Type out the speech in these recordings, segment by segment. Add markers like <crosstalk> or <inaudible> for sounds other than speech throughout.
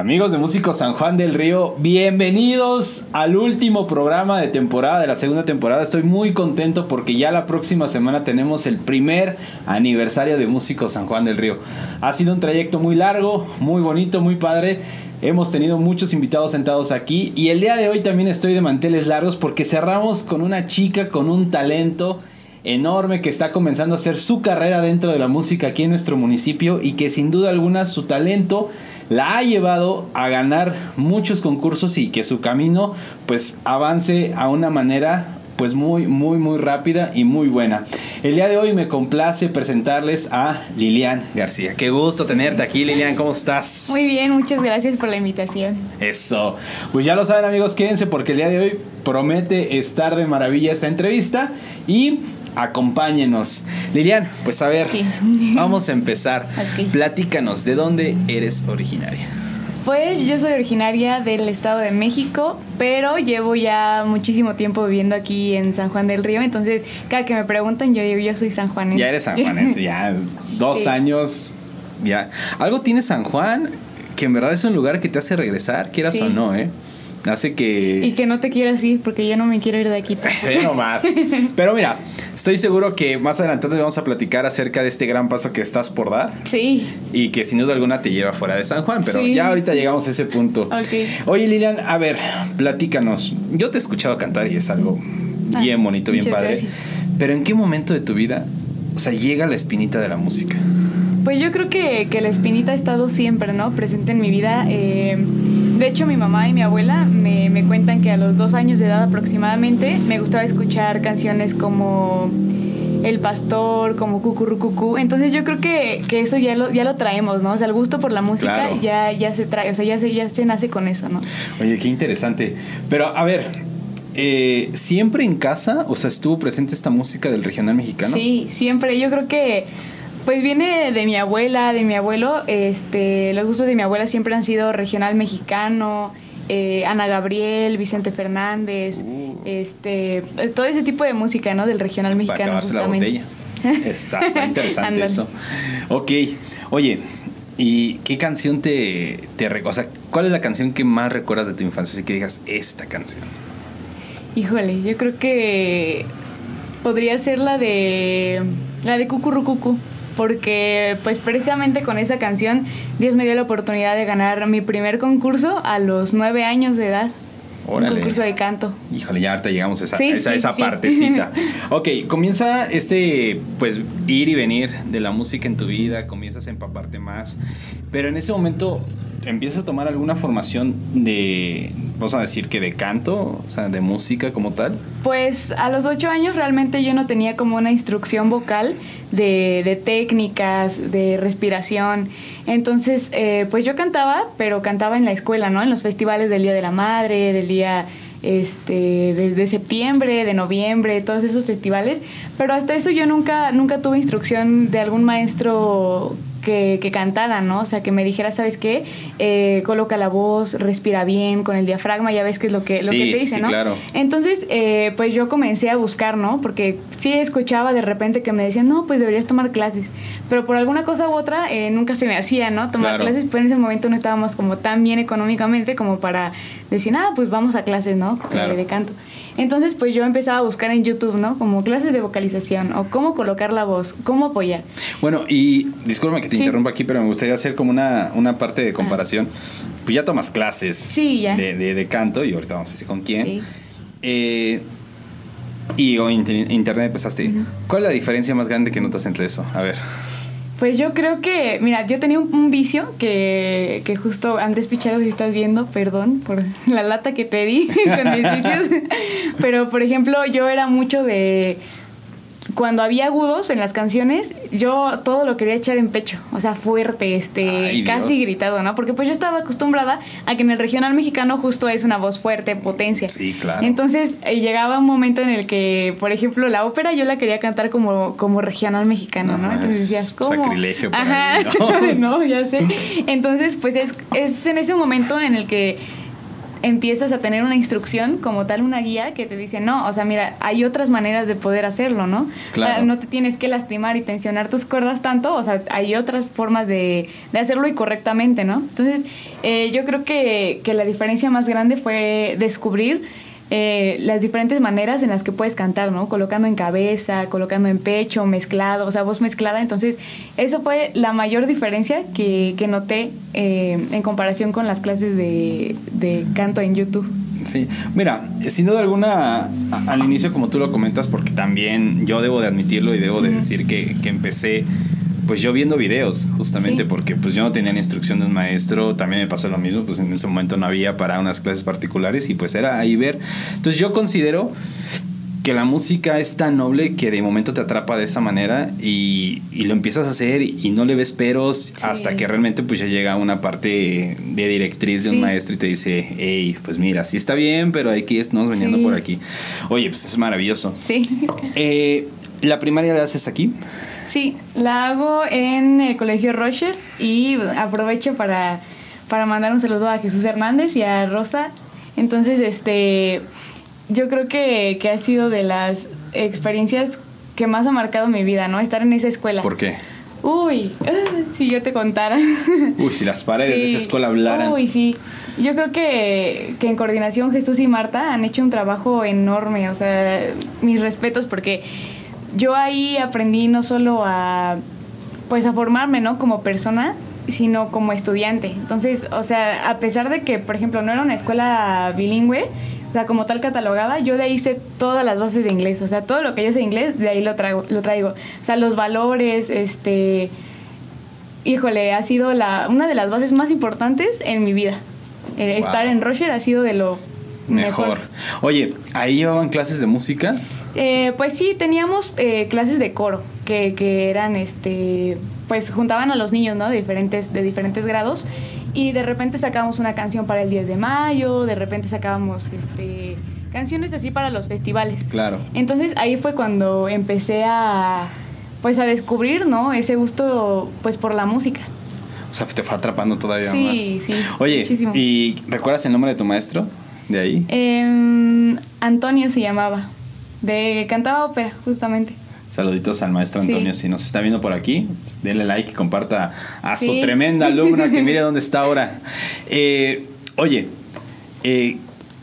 Amigos de Músicos San Juan del Río, bienvenidos al último programa de temporada, de la segunda temporada. Estoy muy contento porque ya la próxima semana tenemos el primer aniversario de Músicos San Juan del Río. Ha sido un trayecto muy largo, muy bonito, muy padre. Hemos tenido muchos invitados sentados aquí y el día de hoy también estoy de manteles largos porque cerramos con una chica con un talento enorme que está comenzando a hacer su carrera dentro de la música aquí en nuestro municipio y que sin duda alguna su talento la ha llevado a ganar muchos concursos y que su camino pues avance a una manera pues muy muy muy rápida y muy buena. El día de hoy me complace presentarles a Lilian García. Qué gusto tenerte aquí Lilian, ¿cómo estás? Muy bien, muchas gracias por la invitación. Eso. Pues ya lo saben amigos, quédense porque el día de hoy promete estar de maravilla esta entrevista y acompáñenos. Lilian, pues a ver, <laughs> vamos a empezar. <laughs> Platícanos, ¿de dónde eres originaria? Pues yo soy originaria del Estado de México, pero llevo ya muchísimo tiempo viviendo aquí en San Juan del Río, entonces cada que me preguntan yo digo yo soy sanjuanense. Ya eres sanjuanense, ya <laughs> dos años, ya. Algo tiene San Juan que en verdad es un lugar que te hace regresar, quieras o no, ¿eh? Hace que... Y que no te quieras ir porque yo no me quiero ir de aquí. Pero más. <laughs> Pero mira, estoy seguro que más adelante te vamos a platicar acerca de este gran paso que estás por dar. Sí. Y que sin duda alguna te lleva fuera de San Juan, pero ya ahorita llegamos a ese punto. Ok. Oye Lilian, a ver, platícanos. Yo te he escuchado cantar y es algo ah, bien bonito, bien padre. Pero ¿en qué momento de tu vida, o sea, llega la espinita de la música? Pues yo creo que, que la espinita ha estado siempre, ¿no? Presente en mi vida. Eh, de hecho, mi mamá y mi abuela me, me, cuentan que a los dos años de edad aproximadamente me gustaba escuchar canciones como El Pastor, como Cucurrucucú. Entonces yo creo que, que, eso ya lo, ya lo traemos, ¿no? O sea, el gusto por la música ya, ya se trae, o sea, ya se, ya se nace con eso, ¿no? Oye, qué interesante. Pero a ver, eh, ¿siempre en casa, o sea, estuvo presente esta música del regional mexicano? Sí, siempre. Yo creo que pues viene de mi abuela, de mi abuelo. Este, los gustos de mi abuela siempre han sido regional mexicano, eh, Ana Gabriel, Vicente Fernández, uh. este, todo ese tipo de música, ¿no? Del regional mexicano. Para justamente. la botella. <laughs> Está, interesante eso. Ok, oye, ¿y qué canción te, te o sea, cuál es la canción que más recuerdas de tu infancia? Así que digas esta canción. Híjole, yo creo que podría ser la de la de Cucurrucucu porque pues precisamente con esa canción Dios me dio la oportunidad de ganar mi primer concurso a los nueve años de edad. Un concurso de canto. Híjole, ya ahorita llegamos a esa, esa, esa partecita. <laughs> ok, comienza este, pues, ir y venir de la música en tu vida, comienzas a empaparte más, pero en ese momento empiezas a tomar alguna formación de, vamos a decir que de canto, o sea, de música como tal? Pues a los ocho años realmente yo no tenía como una instrucción vocal de, de técnicas, de respiración. Entonces, eh, pues yo cantaba, pero cantaba en la escuela, ¿no? En los festivales del Día de la Madre, del Día este de, de, septiembre, de noviembre, todos esos festivales, pero hasta eso yo nunca nunca tuve instrucción de algún maestro que, que cantara, ¿no? O sea, que me dijera, ¿sabes qué? Eh, coloca la voz, respira bien con el diafragma, ya ves que es lo que, lo que te dice, sí, ¿no? Claro. Entonces, eh, pues yo comencé a buscar, ¿no? Porque sí escuchaba de repente que me decían, no, pues deberías tomar clases. Pero por alguna cosa u otra, eh, nunca se me hacía, ¿no? Tomar clases, pues en ese momento no estábamos como tan bien económicamente como para decir, ah, pues vamos a clases, ¿no? Claro. de canto. Entonces, pues yo empezaba a buscar en YouTube, ¿no? Como clases de vocalización o cómo colocar la voz, cómo apoyar. Bueno, y disculpa que te sí. interrumpa aquí, pero me gustaría hacer como una, una parte de comparación. Ah. Pues ya tomas clases sí, ya. De, de, de, canto y ahorita vamos a decir con quién. Sí. Eh, y o inter internet empezaste. Uh -huh. ¿Cuál es la diferencia más grande que notas entre eso? A ver. Pues yo creo que, mira, yo tenía un, un vicio que, que, justo antes, Picharo, si estás viendo, perdón por la lata que te di <laughs> con mis vicios, <laughs> pero por ejemplo, yo era mucho de cuando había agudos en las canciones, yo todo lo quería echar en pecho, o sea, fuerte, este, Ay, casi Dios. gritado, ¿no? Porque pues yo estaba acostumbrada a que en el regional mexicano justo es una voz fuerte, potencia. Sí, claro. Entonces eh, llegaba un momento en el que, por ejemplo, la ópera yo la quería cantar como, como regional mexicano, ¿no? Entonces decías, ¿cómo? Sacrilegio por Ajá, ¿no? <laughs> no, ya sé. <laughs> Entonces, pues es, es en ese momento en el que empiezas a tener una instrucción como tal, una guía que te dice, no, o sea, mira, hay otras maneras de poder hacerlo, ¿no? Claro. no te tienes que lastimar y tensionar tus cuerdas tanto, o sea, hay otras formas de, de hacerlo y correctamente, ¿no? Entonces, eh, yo creo que, que la diferencia más grande fue descubrir eh, las diferentes maneras en las que puedes cantar, ¿no? Colocando en cabeza, colocando en pecho, mezclado, o sea, voz mezclada. Entonces, eso fue la mayor diferencia que, que noté eh, en comparación con las clases de, de canto en YouTube. Sí, mira, sin duda alguna, al inicio como tú lo comentas, porque también yo debo de admitirlo y debo de decir que, que empecé, pues yo viendo videos, justamente Sí. porque pues yo no tenía la instrucción de un maestro, también me pasó lo mismo, pues en ese momento no había para unas clases particulares y pues era ahí ver. Entonces yo considero que la música es tan noble que de momento te atrapa de esa manera y, y lo empiezas a hacer y no le ves peros hasta que realmente pues ya llega una parte de directriz de un Sí. maestro y te dice, hey, pues mira, sí está bien, pero hay que irnos veniendo Sí. por aquí. Oye, pues es maravilloso. Sí. Eh, ¿La primaria la haces aquí? Sí, la hago en el Colegio Rocher y aprovecho para, para mandar un saludo a Jesús Hernández y a Rosa. Entonces, este, yo creo que, que ha sido de las experiencias que más ha marcado mi vida, ¿no? Estar en esa escuela. ¿Por qué? Uy, <laughs> si yo te contara. <laughs> Uy, si las paredes de esa escuela hablaran. Uy, sí. Yo creo que, que en coordinación Jesús y Marta han hecho un trabajo enorme. O sea, mis respetos porque yo ahí aprendí no solo a pues a formarme, ¿no? Como persona, sino como estudiante. Entonces, o sea, a pesar de que, por ejemplo, no era una escuela bilingüe, o sea, como tal catalogada, yo de ahí sé todas las bases de inglés. O sea, todo lo que yo sé de inglés, de ahí lo traigo, lo traigo. O sea, los valores, este híjole, ha sido la, una de las bases más importantes en mi vida. Eh, Wow. Estar en Rocher ha sido de lo Mejor. mejor. Oye, ¿ahí llevaban clases de música? Eh, pues sí, teníamos eh, clases de coro, que, que eran, este, pues juntaban a los niños, ¿no? De diferentes, de diferentes grados. Y de repente sacábamos una canción para el 10 de mayo, de repente sacábamos, este, canciones así para los festivales. Claro. Entonces ahí fue cuando empecé a, pues a descubrir, ¿no? Ese gusto, pues por la música. O sea, te fue atrapando todavía Sí, más. sí, Oye, muchísimo. ¿y recuerdas el nombre de tu maestro de ahí? Em, Antonio se llamaba, de cantaba ópera, justamente. Saluditos al maestro Sí. Antonio. Si nos está viendo por aquí, pues denle like y comparta a su Sí. tremenda <laughs> alumna que mire dónde está ahora. Eh, oye, eh,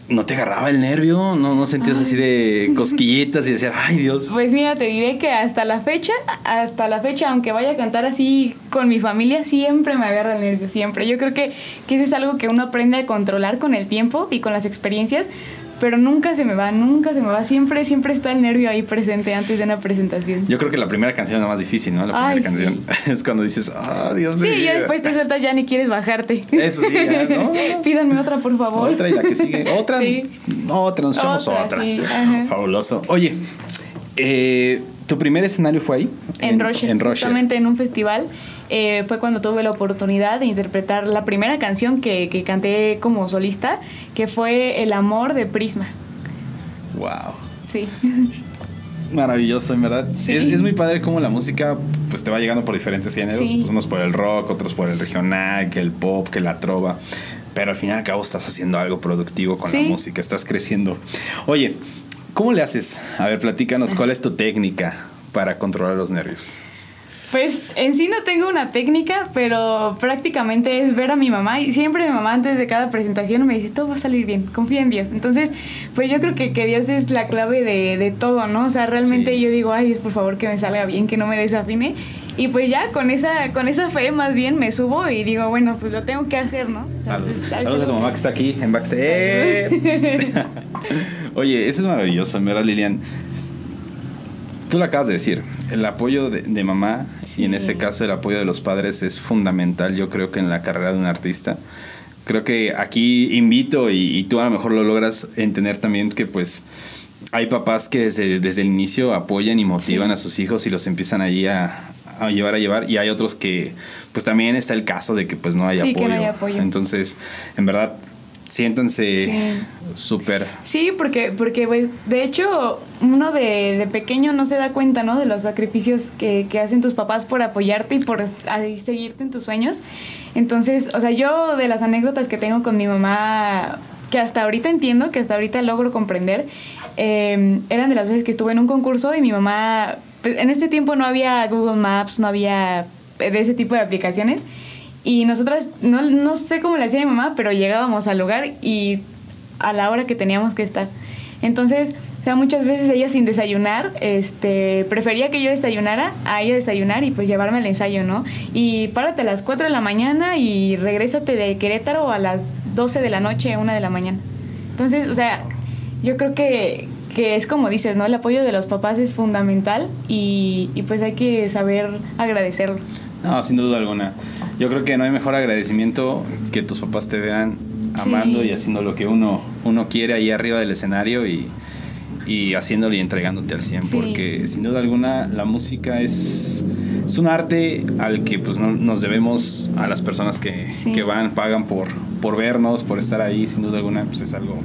¿no te agarraba el nervio? ¿No, no sentías así de cosquillitas y decir, ay Dios? Pues mira, te diré que hasta la fecha, hasta la fecha, aunque vaya a cantar así con mi familia, siempre me agarra el nervio, siempre. Yo creo que, que eso es algo que uno aprende a controlar con el tiempo y con las experiencias, pero nunca se me va, nunca se me va. Siempre, siempre está el nervio ahí presente antes de una presentación. Yo creo que la primera canción es la más difícil, ¿no? La primera canción <laughs> es cuando dices, ah, Dios Sí, mío. ya después te sueltas, ya ni quieres bajarte. Eso sí, ya, ¿no? <laughs> Pídanme otra, por favor. Otra y la que sigue. <laughs> Otra. Sí. Otra, nos echamos Otra, sí. Fabuloso. Oye, eh, ¿tu primer escenario fue ahí? En, Rocher, En Rocher. justamente en un festival. Eh, fue cuando tuve la oportunidad de interpretar la primera canción que, que canté como solista, que fue El amor de Prisma. Wow. Sí. <laughs> Maravilloso, en verdad. Sí. Es, es muy padre cómo la música pues te va llegando por diferentes géneros. Sí. Pues, unos por el rock, otros por el regional, que el pop, que la trova. Pero al fin y al cabo estás haciendo algo productivo con la música, estás creciendo. Oye, ¿cómo le haces? A ver, platícanos, ¿cuál es tu técnica para controlar los nervios? Pues en sí no tengo una técnica, pero prácticamente es ver a mi mamá y siempre mi mamá antes de cada presentación me dice, todo va a salir bien, confía en Dios. Entonces, pues yo creo que, que Dios es la clave de, de todo, ¿no? O sea, realmente Sí. yo digo, ay, Dios, por favor que me salga bien, que no me desafine. Y pues ya con esa, con esa fe más bien me subo y digo, bueno, pues lo tengo que hacer, ¿no? Saludos, pues, Saludos a tu mamá que está aquí en backstage. <laughs> Oye, eso es maravilloso, verdad, Lilian. Tú lo acabas de decir, el apoyo de, de mamá y en ese caso el apoyo de los padres es fundamental, yo creo que en la carrera de un artista. Creo que aquí invito y, y tú a lo mejor lo logras entender también que pues hay papás que desde, desde el inicio apoyan y motivan Sí. a sus hijos y los empiezan allí a, a llevar a llevar y hay otros que pues también está el caso de que pues no hay Sí, apoyo. no hay apoyo. Entonces, en verdad, siéntanse súper... Sí, porque, porque pues, de hecho, uno de, de pequeño no se da cuenta, ¿no? De los sacrificios que, que hacen tus papás por apoyarte y por seguirte en tus sueños. Entonces, o sea, yo de las anécdotas que tengo con mi mamá que hasta ahorita entiendo, que hasta ahorita logro comprender, eh, eran de las veces que estuve en un concurso y mi mamá, pues, en este tiempo no había Google Maps, no había de ese tipo de aplicaciones. Y nosotras, no, no sé cómo le hacía mi mamá, pero llegábamos al lugar y a la hora que teníamos que estar. Entonces, o sea, muchas veces ella sin desayunar, este, prefería que yo desayunara a ella desayunar y pues llevarme el ensayo, ¿no? Y párate a las 4 de la mañana y regrésate de Querétaro a las 12 de la noche, 1 de la mañana. Entonces, o sea, yo creo que, que es como dices, ¿no? El apoyo de los papás es fundamental y, y pues hay que saber agradecerlo. No, sin duda alguna. Yo creo que no hay mejor agradecimiento que tus papás te vean amando Sí. y haciendo lo que uno, uno quiere ahí arriba del escenario y, y haciéndolo y entregándote al 100. Sí. Porque sin duda alguna la música es, es un arte al que pues no, nos debemos a las personas que, Sí. que van, pagan por, por vernos, por estar ahí. Sin duda alguna pues es algo,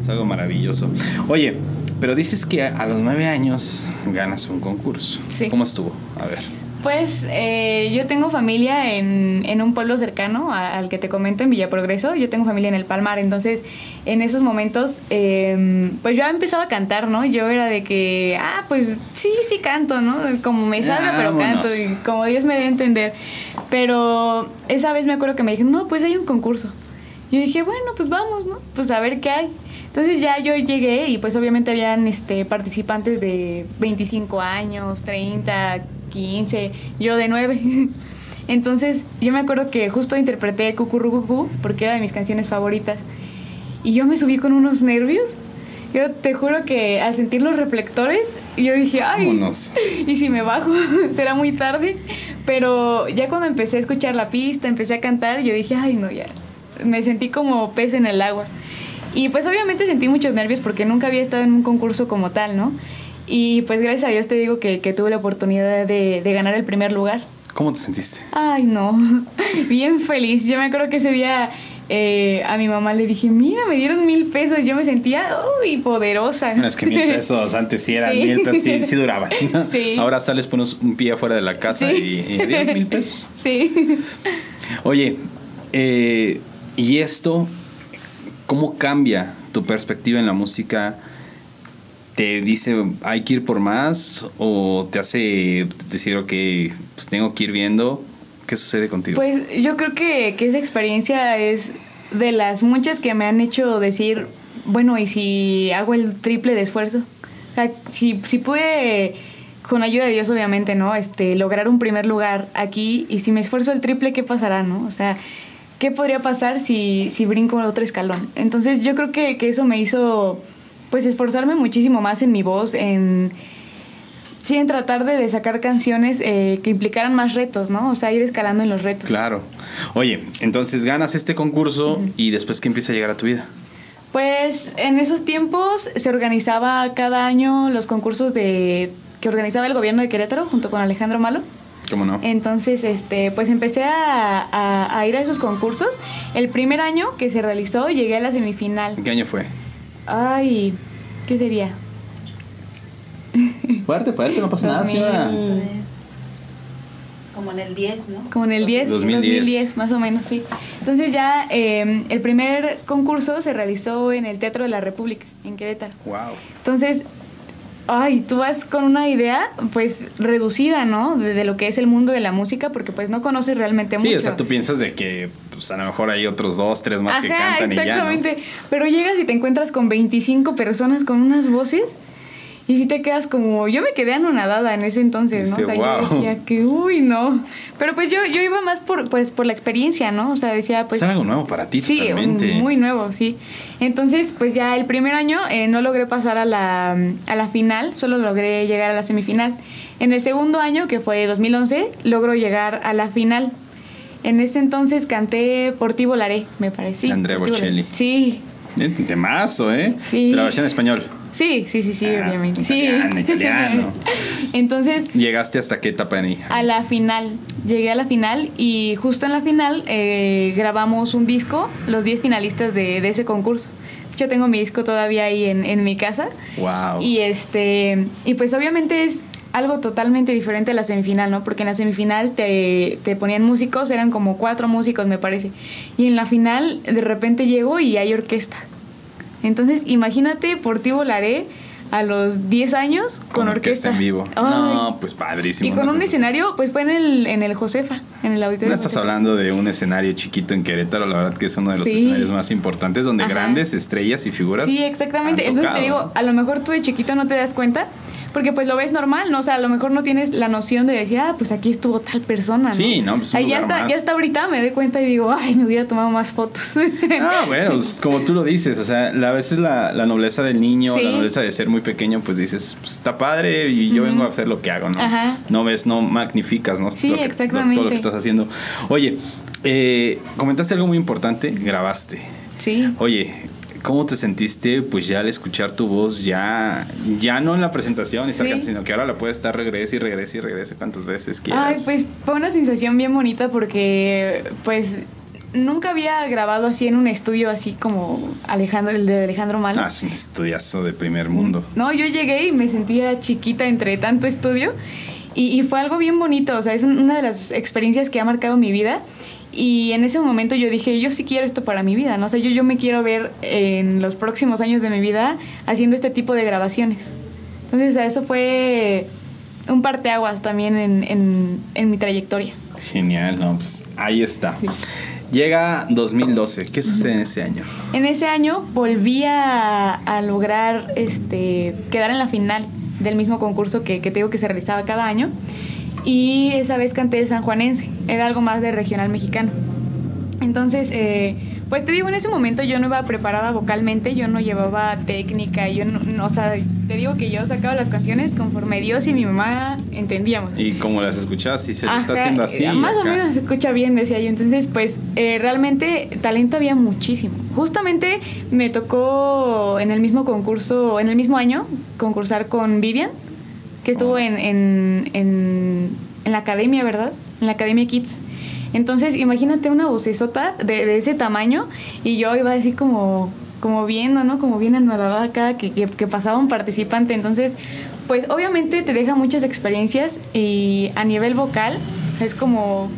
es algo maravilloso. Oye, pero dices que a, a los nueve años ganas un concurso. Sí. ¿Cómo estuvo? A ver. Pues eh, yo tengo familia en, en un pueblo cercano a- al que te comento, en Villa Progreso. Yo tengo familia en el Palmar, entonces en esos momentos, eh, pues yo empezaba a cantar, ¿no? Yo era de que, ah, pues sí, sí canto, ¿no? Como me salga, pero canto, y como Dios me dé a entender. Pero esa vez me acuerdo que me dijeron, no, pues hay un concurso. Yo dije, bueno, pues vamos, ¿no? Pues a ver qué hay. Entonces ya yo llegué y pues obviamente habían este, participantes de 25 años, 30, 15, yo de 9. <laughs> Entonces yo me acuerdo que justo interpreté Cucurrucucú porque era de mis canciones favoritas. Y yo me subí con unos nervios. Yo te juro que al sentir los reflectores, yo dije, ay, Vámonos. <laughs> y si me bajo, <laughs> será muy tarde. Pero ya cuando empecé a escuchar la pista, empecé a cantar, yo dije, ay, no, ya. Me sentí como pez en el agua. Y pues obviamente sentí muchos nervios porque nunca había estado en un concurso como tal, ¿no? Y pues gracias a Dios te digo que, que tuve la oportunidad de, de ganar el primer lugar. ¿Cómo te sentiste? Ay, no. <laughs> Bien feliz. Yo me acuerdo que ese día eh, a mi mamá le dije, mira, me dieron mil pesos. Yo me sentía, uy, poderosa. Bueno, es que mil <laughs> pesos antes sí eran Sí. mil pesos, sí, sí duraban. <laughs> Sí. Ahora sales, pones un pie afuera de la casa Sí. y, y 10 mil pesos. Sí. Oye, eh, ¿y esto cómo cambia tu perspectiva en la música? ¿Te dice hay que ir por más? ¿O te hace decir, ok, pues tengo que ir viendo? ¿Qué sucede contigo? Pues yo creo que, que esa experiencia es de las muchas que me han hecho decir, bueno, ¿y si hago el triple de esfuerzo? O sea, si, si pude, con ayuda de Dios obviamente, ¿no? Este, lograr un primer lugar aquí y si me esfuerzo el triple, ¿qué pasará, no? O sea, ¿qué podría pasar si, si brinco otro escalón? Entonces yo creo que, que eso me hizo, pues, esforzarme muchísimo más en mi voz, en... Sí, en tratar de, de sacar canciones eh, que implicaran más retos, ¿no? O sea, ir escalando en los retos. Claro. Oye, entonces ganas este concurso y después ¿qué empieza a llegar a tu vida? Pues en esos tiempos se organizaba cada año los concursos de que organizaba el gobierno de Querétaro junto con Alejandro Malo. ¿Cómo no? Entonces, este, pues empecé a, a- a ir a esos concursos. El primer año que se realizó llegué a la semifinal. ¿En qué año fue? Ay, ¿qué sería? <laughs> Fuerte, fuerte, no pasa nada, 2000. señora. Entonces, como en el 10, ¿no? Como en el 10, 2010. 2010, más o menos, sí. Entonces ya eh, el primer concurso se realizó en el Teatro de la República, en Querétaro. Wow. Entonces, ay, tú vas con una idea pues reducida, ¿no? De, de lo que es el mundo de la música porque pues no conoces realmente Sí, mucho. o sea, tú piensas de que pues, a lo mejor hay otros dos, tres más que cantan y ya. ¿no? exactamente. Pero llegas y te encuentras con 25 personas con unas voces y si te quedas como yo me quedé anonadada en ese entonces, ¿no? O sea, "Wow". yo decía que uy, no. Pero pues yo yo iba más por pues por la experiencia, ¿no? O sea, decía pues es algo nuevo para ti Sí, totalmente. muy nuevo, sí. Entonces, pues ya el primer año eh, no logré pasar a la, a la final, solo logré llegar a la semifinal. En el segundo año, que fue 2011, logro llegar a la final. En ese entonces canté Por ti volaré, me parece. Andrea. Bocelli. Sí, Temazo, ¿eh? Sí. La versión en español. sí, sí, sí, sí, Ah, obviamente. Sí. italiano, italiano. <laughs> entonces, ¿Llegaste hasta qué etapa en ahí? a la final. Llegué a la final y justo en la final eh, grabamos un disco, los 10 finalistas de, de ese concurso. Hecho, tengo mi disco todavía ahí en, en mi casa. Wow. Y este y pues obviamente es algo totalmente diferente a la semifinal, ¿no? Porque en la semifinal te, te ponían músicos, eran como cuatro músicos, me parece. Y en la final, de repente llego y hay orquesta. Entonces, imagínate, por ti volaré a los 10 años con, orquesta. en vivo. Ay. No, pues padrísimo. Y con ¿no? un escenario, pues fue en el, en el Josefa, en el auditorio. No estás Josefa. hablando de un escenario chiquito en Querétaro, la verdad que es uno de los Sí. escenarios más importantes donde Ajá. grandes estrellas y figuras. Sí, exactamente. han Entonces te tocado, digo, ¿no? a lo mejor tú de chiquito no te das cuenta, porque pues lo ves normal, ¿no? O sea, a lo mejor no tienes la noción de decir, ah, pues aquí estuvo tal persona, ¿no? Sí, no, pues, un Ahí ya está, más. ya está ahorita, me doy cuenta y digo, ay, me hubiera tomado más fotos. Ah, <laughs> bueno, pues, como tú lo dices, o sea, a veces la, la nobleza del niño, Sí. la nobleza de ser muy pequeño, pues dices, pues, está padre y yo vengo a hacer lo que hago, ¿no? Ajá. No ves, no magnificas, ¿no? Sí, Lo que- lo- exactamente. todo lo que estás haciendo. Oye, eh, comentaste algo muy importante, grabaste. sí. Oye, ¿cómo te sentiste pues ya al escuchar tu voz, ya, ya no en la presentación, Sí. cantando, sino que ahora la puedes estar regrese y regrese y regrese cuantas veces quieras? Ay, pues fue una sensación bien bonita porque, pues, nunca había grabado así en un estudio así como Alejandro, el de Alejandro Malo. Ah, es un estudiazo de primer mundo. No, yo llegué y me sentía chiquita entre tanto estudio y, y fue algo bien bonito, o sea, es un- una de las experiencias que ha marcado mi vida y en ese momento yo dije, yo sí quiero esto para mi vida, ¿no? O sea, yo, yo me quiero ver en los próximos años de mi vida haciendo este tipo de grabaciones. Entonces, o sea, eso fue un parteaguas también en, en, en mi trayectoria. Genial, no, pues ahí está. Sí. Llega 2012, ¿qué sucede en ese año? En ese año volví a, a lograr este, quedar en la final del mismo concurso que, que te digo que se realizaba cada año. Y esa vez canté el sanjuanense, era algo más de regional mexicano. Entonces, eh, pues te digo, en ese momento yo no iba preparada vocalmente, yo no llevaba técnica, yo no, no, o sea, te digo que yo sacaba las canciones conforme Dios y mi mamá entendíamos. Y como las escuchas, si se lo está haciendo así. Más o menos se escucha bien, decía yo. Entonces, pues eh, realmente talento había muchísimo. Justamente me tocó en el mismo concurso, en el mismo año, concursar con Vivian, que estuvo en, en, en, en la academia, ¿verdad? En la Academia Kids. Entonces, imagínate una vocesota de, de ese tamaño y yo iba así como, como viendo, ¿no? Como bien anodada cada que, que, que pasaba un participante. Entonces, pues obviamente te deja muchas experiencias y a nivel vocal es como,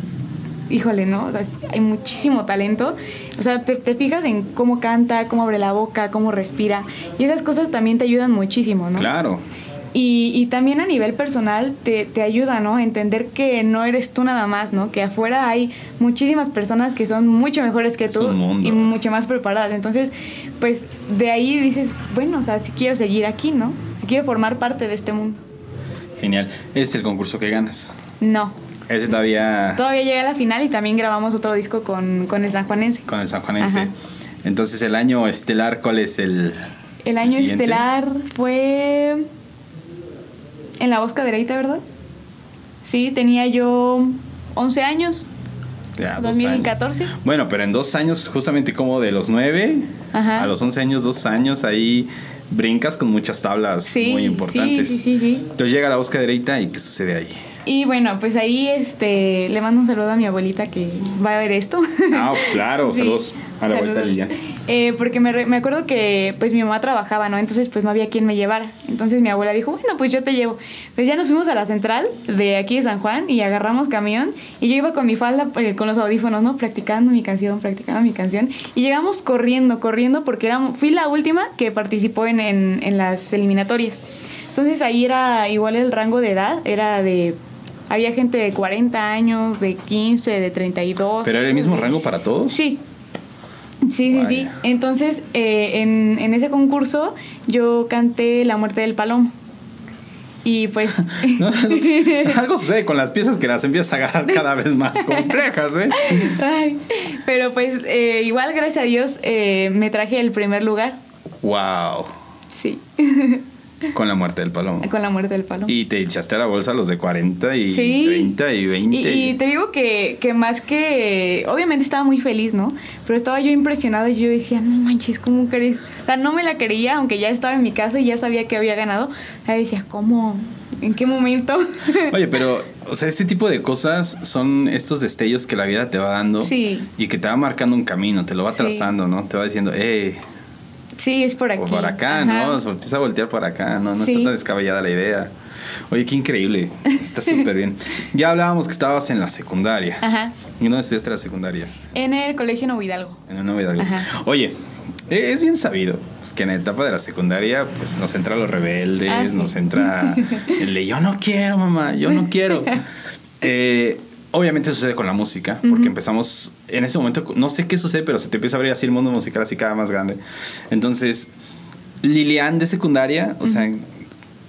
híjole, ¿no? O sea, hay muchísimo talento. O sea, te, te fijas en cómo canta, cómo abre la boca, cómo respira. Y esas cosas también te ayudan muchísimo, ¿no? Claro. Y, y también a nivel personal te, te ayuda, ¿no? Entender que no eres tú nada más, ¿no? Que afuera hay muchísimas personas que son mucho mejores que tú y mucho más preparadas. Entonces, pues de ahí dices, bueno, o sea, si quiero seguir aquí, ¿no? Quiero formar parte de este mundo. Genial. Es el concurso que ganas. No. Ese todavía Todavía llegué a la final y también grabamos otro disco con, con el sanjuanense. con el sanjuanense. Ajá. Entonces, el año estelar, ¿cuál es el...? El año estelar fue en la Voz Cadereita, ¿verdad? Sí, tenía yo 11 años. Ya, dos 2014. años. Bueno, pero en dos años, justamente como de los nueve Ajá. a los 11 años, dos años, ahí brincas con muchas tablas Sí, muy importantes. sí, sí, sí. Entonces llega la búsqueda derecha y ¿qué sucede ahí? Y bueno, pues ahí este le mando un saludo a mi abuelita que va a ver esto. Ah, pues claro, <laughs> Sí, saludos a la vuelta saludos. Lilian. Eh, porque me, re- me acuerdo que pues mi mamá trabajaba, ¿no? Entonces pues no había quien me llevara. Entonces mi abuela dijo, bueno, pues yo te llevo. Pues ya nos fuimos a la central de aquí de San Juan y agarramos camión y yo iba con mi falda, eh, con los audífonos, ¿no? Practicando mi canción, practicando mi canción. Y llegamos corriendo, corriendo porque era, fui la última que participó en, en, en las eliminatorias. Entonces ahí era igual el rango de edad, era de... Había gente de 40 años, de 15, de 32. ¿Pero era el mismo rango para todos? Sí. Sí, sí, sí. Entonces, eh, en, en ese concurso yo canté La muerte del palomo. Y pues... <laughs> No, no, <laughs> algo sucede con las piezas que las empiezas a agarrar cada vez más complejas, ¿eh? Ay, pero pues eh, igual, gracias a Dios, eh, me traje el primer lugar. Wow. Sí, <laughs> Con la muerte del palomo. con la muerte del palomo. Y te echaste a la bolsa los de 40 y Sí. 30 y 20. Y, y te digo que, que más que. Obviamente estaba muy feliz, ¿no? Pero estaba yo impresionada y yo decía, no manches, ¿cómo crees? O sea, no me la creía, aunque ya estaba en mi casa y ya sabía que había ganado. O sea, decía, ¿cómo? ¿En qué momento? <laughs> Oye, pero, o sea, este tipo de cosas son estos destellos que la vida te va dando. Sí. Y que te va marcando un camino, te lo va Sí. trazando, ¿no? Te va diciendo, eh, sí, es por aquí. o por acá, Ajá. ¿no? O sea, empieza a voltear por acá, ¿no? No Sí. está tan descabellada la idea. Oye, qué increíble. Está súper bien. Ya hablábamos que estabas en la secundaria. Ajá. ¿Y dónde estudiaste la secundaria? En el colegio Nuevo Hidalgo. En el Nuevo Hidalgo. Ajá. Oye, Eh, Es bien sabido pues, que en la etapa de la secundaria pues nos entra los rebeldes, Ah, sí. nos entra el de yo no quiero, mamá, yo no quiero. <laughs> Eh, obviamente sucede con la música, porque empezamos en ese momento, no sé qué sucede, pero se te empieza a abrir así el mundo musical así cada más grande. Entonces, Lilian de secundaria, o sea,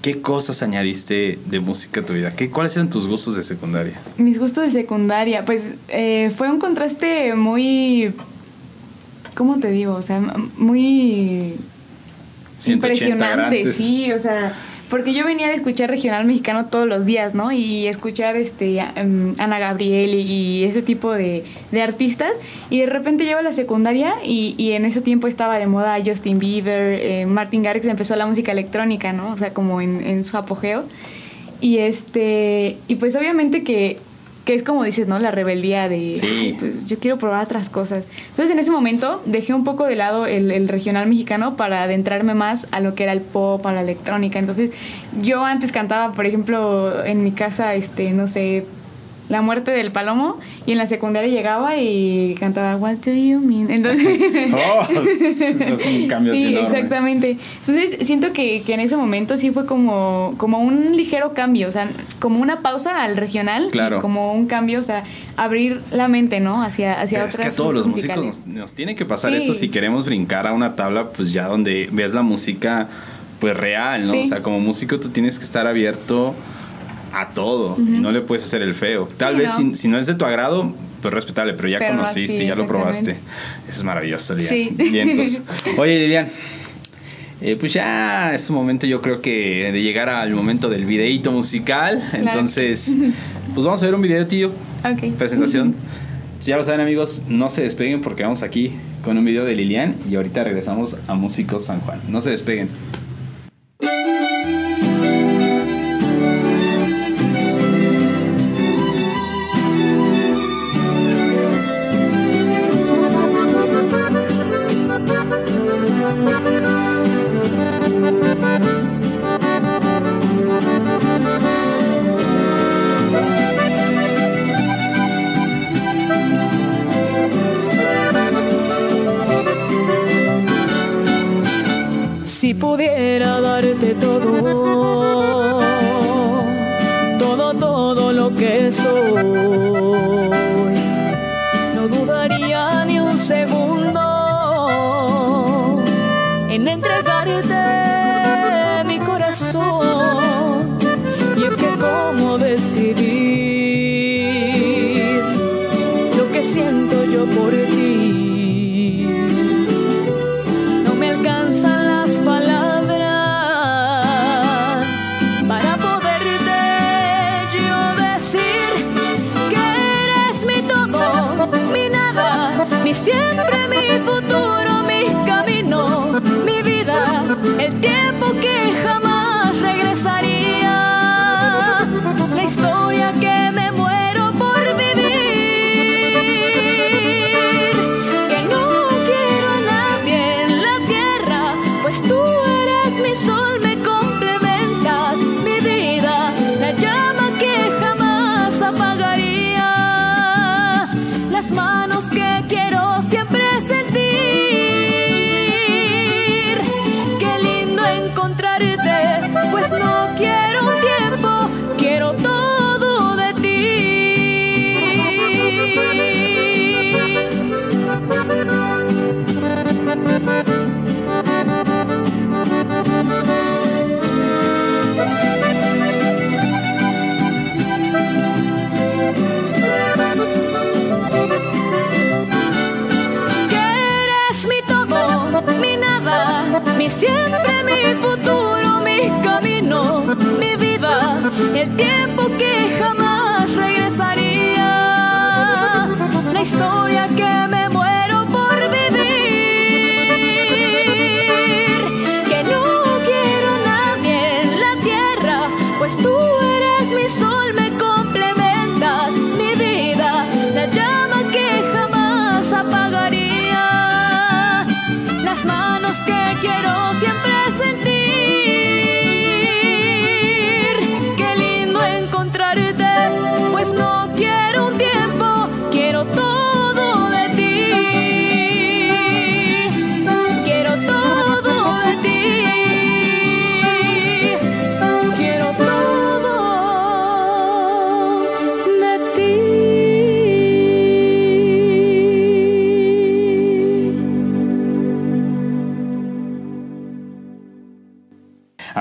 ¿qué cosas añadiste de música a tu vida? ¿Qué, ¿Cuáles eran tus gustos de secundaria? Mis gustos de secundaria, pues eh, fue un contraste muy, ¿cómo te digo? O sea, muy 180 impresionante, grandes. sí, o sea, porque yo venía de escuchar regional mexicano todos los días, ¿no? Y escuchar este em, Ana Gabriel y, ese tipo de, artistas y de repente llego a la secundaria y, y en ese tiempo estaba de moda Justin Bieber, eh, Martin Garrix empezó la música electrónica, ¿no? O sea, como en, en su apogeo. Y este y pues obviamente que que es como dices, ¿no? La rebeldía de, Sí. "Ay, pues yo quiero probar otras cosas. Entonces en ese momento dejé un poco de lado el, el regional mexicano para adentrarme más a lo que era el pop, a la electrónica. Entonces yo antes cantaba, por ejemplo, en mi casa, este, no sé, La muerte del palomo y en la secundaria llegaba y cantaba What do you mean? Entonces <laughs> Oh, es <laughs> es un cambio Sí, enorme. exactamente. Entonces siento que, que en ese momento sí fue como, como un ligero cambio, o sea, como una pausa al regional, y Claro. como un cambio, o sea, abrir la mente, ¿no? Hacia, hacia Pero es otras que a todos los músicos nos, nos tiene que pasar Sí. eso si queremos brincar a una tabla, pues ya donde ves la música, pues real, ¿no? Sí. O sea, como músico tú tienes que estar abierto a todo y no le puedes hacer el feo. Tal Sí, vez no. Si, si no es de tu agrado, pues respetable, pero ya Pero conociste, ya lo probaste. Eso es maravilloso, Lilian. Sí. Vientos. <laughs> Oye, Lilian. eh, pues ya es un momento, yo creo que de llegar al momento del videíto musical. Entonces, <laughs> pues vamos a ver un video, tío Ok. presentación. <laughs> Ya lo saben amigos, no se despeguen porque vamos aquí con un video de Lilian y ahorita regresamos a Músicos San Juan. No se despeguen.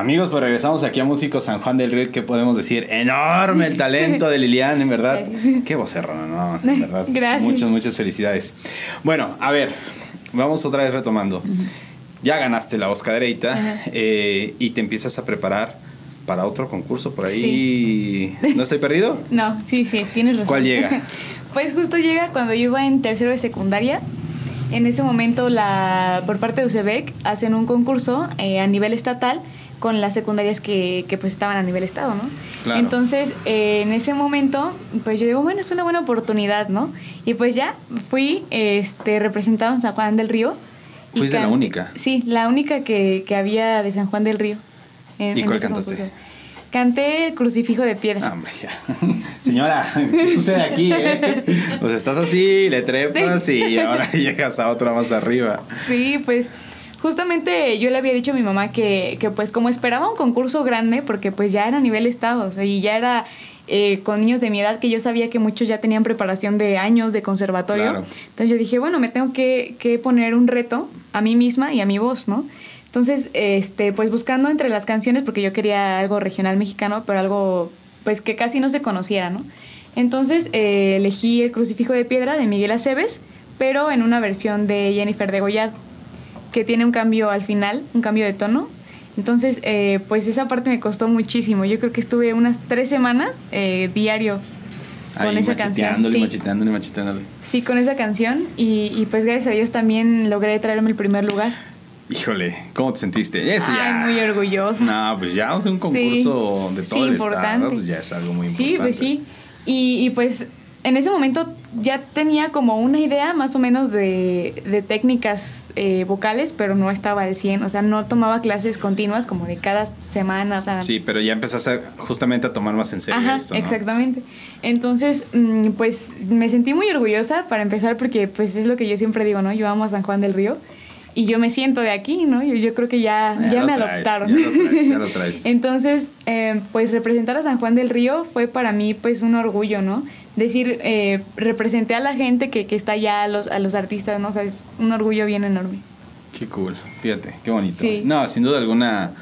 Amigos, pues regresamos aquí a Músico San Juan del Río. ¿Qué podemos decir? Enorme el talento de Lilian, en verdad. Qué vocerrona, ¿no? En <laughs> verdad. Gracias. Muchas, muchas felicidades. Bueno, a ver, vamos otra vez retomando. Ya ganaste la Oscadereita Ajá. eh, y te empiezas a preparar para otro concurso por ahí. ¿No estoy perdido? <laughs> No, sí, sí, tienes razón. ¿Cuál llega? <laughs> pues justo llega cuando yo iba en tercero de secundaria. En ese momento, la, por parte de UCEBEC, hacen un concurso eh, a nivel estatal con las secundarias que, que, pues estaban a nivel estado, ¿no? Claro. Entonces, eh, en ese momento, pues yo digo, bueno, es una buena oportunidad, ¿no? Y pues ya fui este, representado en San Juan del Río. y ¿Fuiste la única? Sí, la única que, que había de San Juan del Río. en- ¿Y cuál cantaste? concurso. Canté el crucifijo de piedra. Ah, hombre, ya. <laughs> Señora, ¿qué sucede aquí, eh? <laughs> Pues estás así, le trepas y ahora <laughs> llegas a otra más arriba. Sí, pues justamente yo le había dicho a mi mamá que, que pues como esperaba un concurso grande, porque pues ya era a nivel estado, o sea, y ya era eh, con niños de mi edad que yo sabía que muchos ya tenían preparación de años de conservatorio. Claro. Entonces yo dije, bueno, me tengo que, que poner un reto a mí misma y a mi voz, ¿no? Entonces, este, pues buscando entre las canciones, porque yo quería algo regional mexicano, pero algo pues que casi no se conociera, ¿no? Entonces eh, elegí el crucifijo de piedra de Miguel Aceves, pero en una versión de Jennifer Degollado que tiene un cambio al final, un cambio de tono. Entonces, eh, pues esa parte me costó muchísimo. Yo creo que estuve unas tres semanas eh, diario con Ahí esa canción. Sí, macheteándole, macheteándole. sí, con esa canción. Y, y pues gracias a Dios también logré traerme el primer lugar. Híjole, ¿cómo te sentiste? Eso Ay, ya. muy orgullosa. No, pues ya, o sea, un concurso de todo Sí, el importante. estado, pues ya es algo muy importante. Sí, pues sí. Y, y, pues en ese momento ya tenía como una idea más o menos de, de técnicas eh, vocales, pero no estaba al 100. O sea, no tomaba clases continuas como de cada semana. O sea, Sí, pero ya empezaste justamente a tomar más en serio Ajá, esto, ¿no? exactamente. Entonces, mm, pues me sentí muy orgullosa para empezar porque pues es lo que yo siempre digo, ¿no? Yo amo a San Juan del Río y yo me siento de aquí, ¿no? Yo, yo creo que ya, Ya me traes, adoptaron. ya lo traes, ya lo traes. <laughs> Entonces, eh, pues representar a San Juan del Río fue para mí pues un orgullo, ¿no? Decir, eh, representé a la gente que, que está allá, a los, a los artistas, ¿no? O sea, es un orgullo bien enorme. Qué cool, fíjate, qué bonito. Sí. No, sin duda alguna,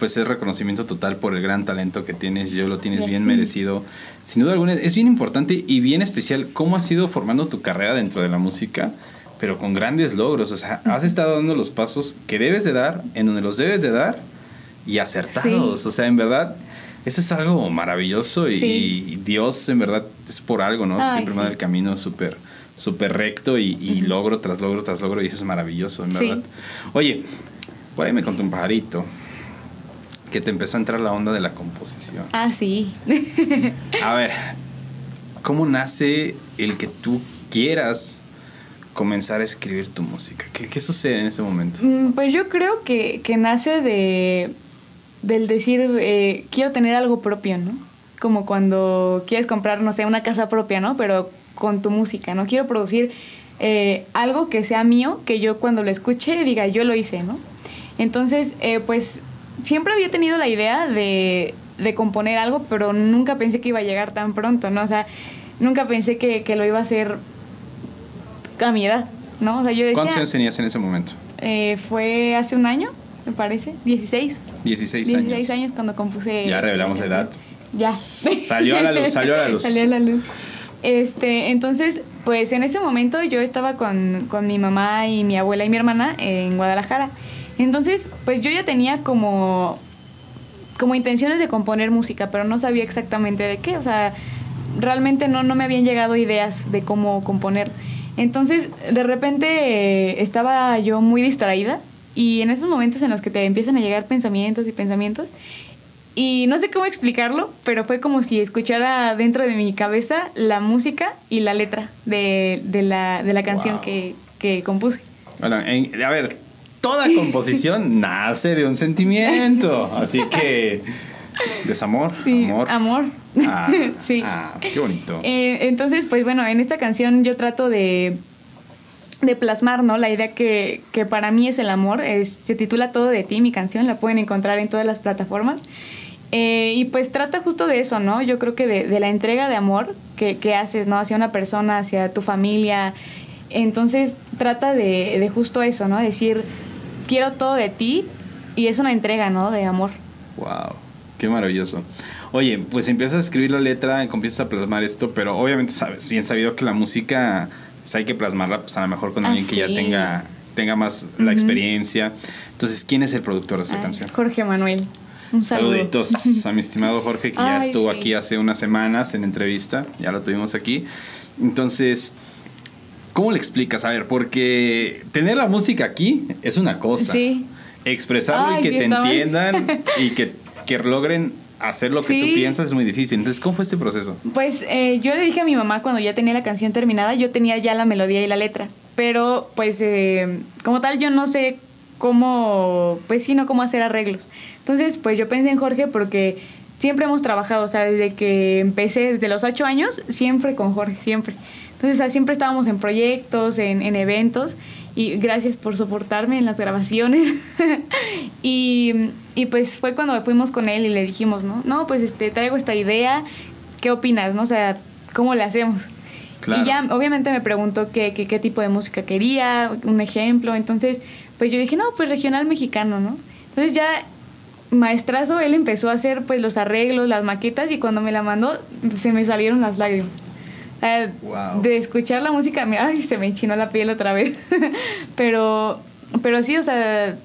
pues es reconocimiento total por el gran talento que tienes, yo lo tienes bien merecido. Sin duda alguna, es bien importante y bien especial cómo has ido formando tu carrera dentro de la música, pero con grandes logros. O sea, has estado dando los pasos que debes de dar, en donde los debes de dar y acertados. O sea, en verdad, eso es algo maravilloso y, Sí. y Dios en verdad es por algo, ¿no? Ay, Siempre sí. manda el camino súper súper recto y, y logro tras logro tras logro y eso es maravilloso, en Sí. verdad. Oye, por ahí me contó un pajarito que te empezó a entrar la onda de la composición. Ah, sí. A ver, ¿cómo nace el que tú quieras comenzar a escribir tu música? ¿Qué, qué sucede en ese momento? Mm, Pues yo creo que, que nace de del decir eh, quiero tener algo propio, ¿no? Como cuando quieres comprar, no sé, una casa propia, ¿no? Pero con tu música, ¿no? Quiero producir eh, algo que sea mío, que yo cuando lo escuche diga, yo lo hice, ¿no? Entonces, eh, pues siempre había tenido la idea de, de componer algo, pero nunca pensé que iba a llegar tan pronto, ¿no? O sea, nunca pensé que, que lo iba a hacer a mi edad, ¿no? O sea, yo decía... ¿Cuántos años tenías en ese momento? Eh, fue hace un año, me parece. 16. 16 16 años. años cuando compuse. Ya revelamos la edad. Ya. Salió a la luz, salió a la luz. Salió a la luz. Este, entonces, pues en ese momento yo estaba con, con mi mamá y mi abuela y mi hermana en Guadalajara. Entonces, pues yo ya tenía como, como intenciones de componer música, pero no sabía exactamente de qué. O sea, realmente no, no me habían llegado ideas de cómo componer. Entonces, de repente eh, estaba yo muy distraída y en esos momentos en los que te empiezan a llegar pensamientos y pensamientos, y no sé cómo explicarlo, pero fue como si escuchara dentro de mi cabeza la música y la letra de, de la, de la canción Wow. que, que compuse. Bueno, en- a ver, toda composición <laughs> nace de un sentimiento. Así que, desamor, Sí, amor. Amor. Ah, <laughs> sí. ah, qué bonito. Eh, entonces, pues bueno, en esta canción yo trato de, de plasmar, ¿no? La idea que, que para mí es el amor. Es- se titula Todo de ti, mi canción, la pueden encontrar en todas las plataformas. Eh, y pues trata justo de eso, ¿no? Yo creo que de, de la entrega de amor que, que haces, ¿no? Hacia una persona, hacia tu familia. Entonces trata de, de justo eso, ¿no? Decir, quiero todo de ti y es una entrega, ¿no? De amor. Wow, qué maravilloso. Oye, pues empiezas a escribir la letra, empiezas a plasmar esto, pero obviamente sabes, bien sabido que la música pues, hay que plasmarla pues, a lo mejor con alguien que ya tenga, tenga más la experiencia. Entonces, ¿quién es el productor de esta Ay, canción? Jorge Manuel. Un saludo. Saluditos a mi estimado Jorge, que ya estuvo sí. aquí hace unas semanas en entrevista, ya lo tuvimos aquí. Entonces, ¿cómo le explicas? A ver, porque tener la música aquí es una cosa. Sí. Expresarlo Ay, y que te entiendan y que, <laughs> que logren hacer lo que tú Sí. piensas es muy difícil. Entonces, ¿cómo fue este proceso? Pues eh, yo le dije a mi mamá cuando ya tenía la canción terminada, yo tenía ya la melodía y la letra, pero pues eh, como tal yo no sé cómo, pues sí, no cómo hacer arreglos. Entonces pues yo pensé en Jorge porque siempre hemos trabajado, o sea, desde que empecé, desde los ocho años, siempre con Jorge, siempre. Entonces o sea, siempre estábamos en proyectos, en, en eventos y gracias por soportarme en las grabaciones. <laughs> y, y pues fue cuando fuimos con él y le dijimos, ¿no? No, pues este, traigo esta idea, ¿qué opinas? ¿No? O sea, ¿cómo le hacemos? Claro. Y ya obviamente me preguntó qué, qué, qué tipo de música quería, un ejemplo. Entonces, pues yo dije, no, pues regional mexicano, ¿no? Entonces ya maestrazo, él empezó a hacer pues los arreglos, las maquetas y cuando me la mandó se me salieron las lágrimas. Wow. De escuchar la música, me, ay, se me enchinó la piel otra vez. <laughs> pero, pero sí, o sea,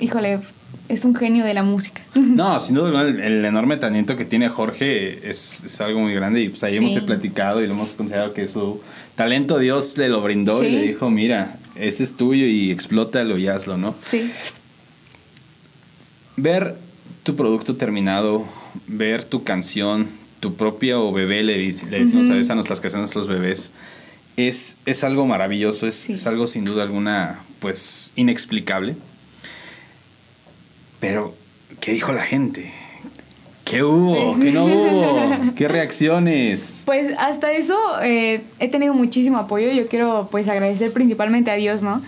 híjole, es un genio de la música. <laughs> No, sin duda el, el enorme talento que tiene Jorge es, es algo muy grande y pues ahí Sí. hemos platicado y lo hemos considerado que su talento Dios le lo brindó y le dijo, mira, ese es tuyo y explótalo y hazlo, ¿no? Sí. Ver tu producto terminado, ver tu canción, tu propio bebé, le, dic- le decimos Ujú. a veces a nuestras canciones los bebés, es, es algo maravilloso, es, Sí. es algo sin duda alguna, pues, inexplicable. Pero, ¿qué dijo la gente? ¿Qué hubo? ¿Qué no hubo? <laughs> ¿Qué reacciones? Pues hasta eso eh, he tenido muchísimo apoyo. Yo quiero pues agradecer principalmente a Dios, ¿no?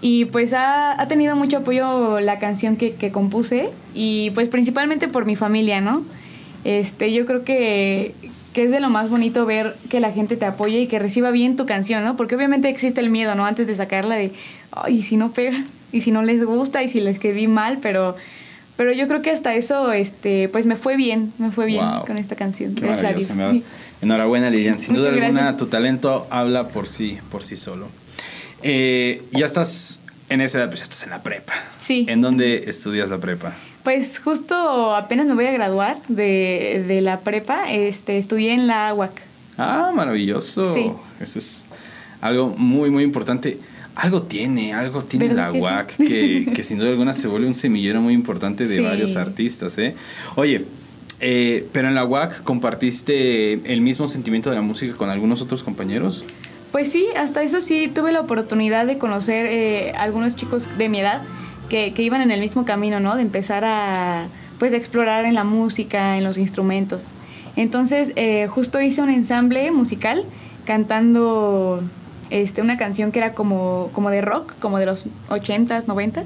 Y pues ha, ha tenido mucho apoyo la canción que, que compuse y pues principalmente por mi familia, ¿no? Este, yo creo que, que es de lo más bonito ver que la gente te apoye y que reciba bien tu canción, ¿no? Porque obviamente existe el miedo, ¿no? Antes de sacarla de, ay, ¿y si no pega, <laughs> y si no les gusta, y si la escribí mal, pero, pero yo creo que hasta eso, este, pues me fue bien, me fue bien Wow. con esta canción. Qué Gracias a Dios. me Sí. Enhorabuena, Lilian. Sin Muchas duda alguna, tu talento habla por sí, por sí solo. Eh, ya estás en esa edad, pues ya estás en la prepa. Sí. ¿En dónde estudias la prepa? Pues justo apenas me voy a graduar de, de la prepa, este, estudié en la UAC. Ah, maravilloso. Sí. Eso es algo muy, muy importante. Algo tiene, algo tiene ¿Verdad la que sí? UAC que, que sin duda alguna se vuelve un semillero muy importante de Sí. varios artistas. ¿eh? Oye, eh, pero en la UAC compartiste el mismo sentimiento de la música con algunos otros compañeros. Pues sí, hasta eso sí tuve la oportunidad de conocer eh, algunos chicos de mi edad que, que iban en el mismo camino, ¿no? De empezar a pues a explorar en la música, en los instrumentos. Entonces, eh, justo hice un ensamble musical cantando este, una canción que era como, como de rock, como de los 80s, 90s.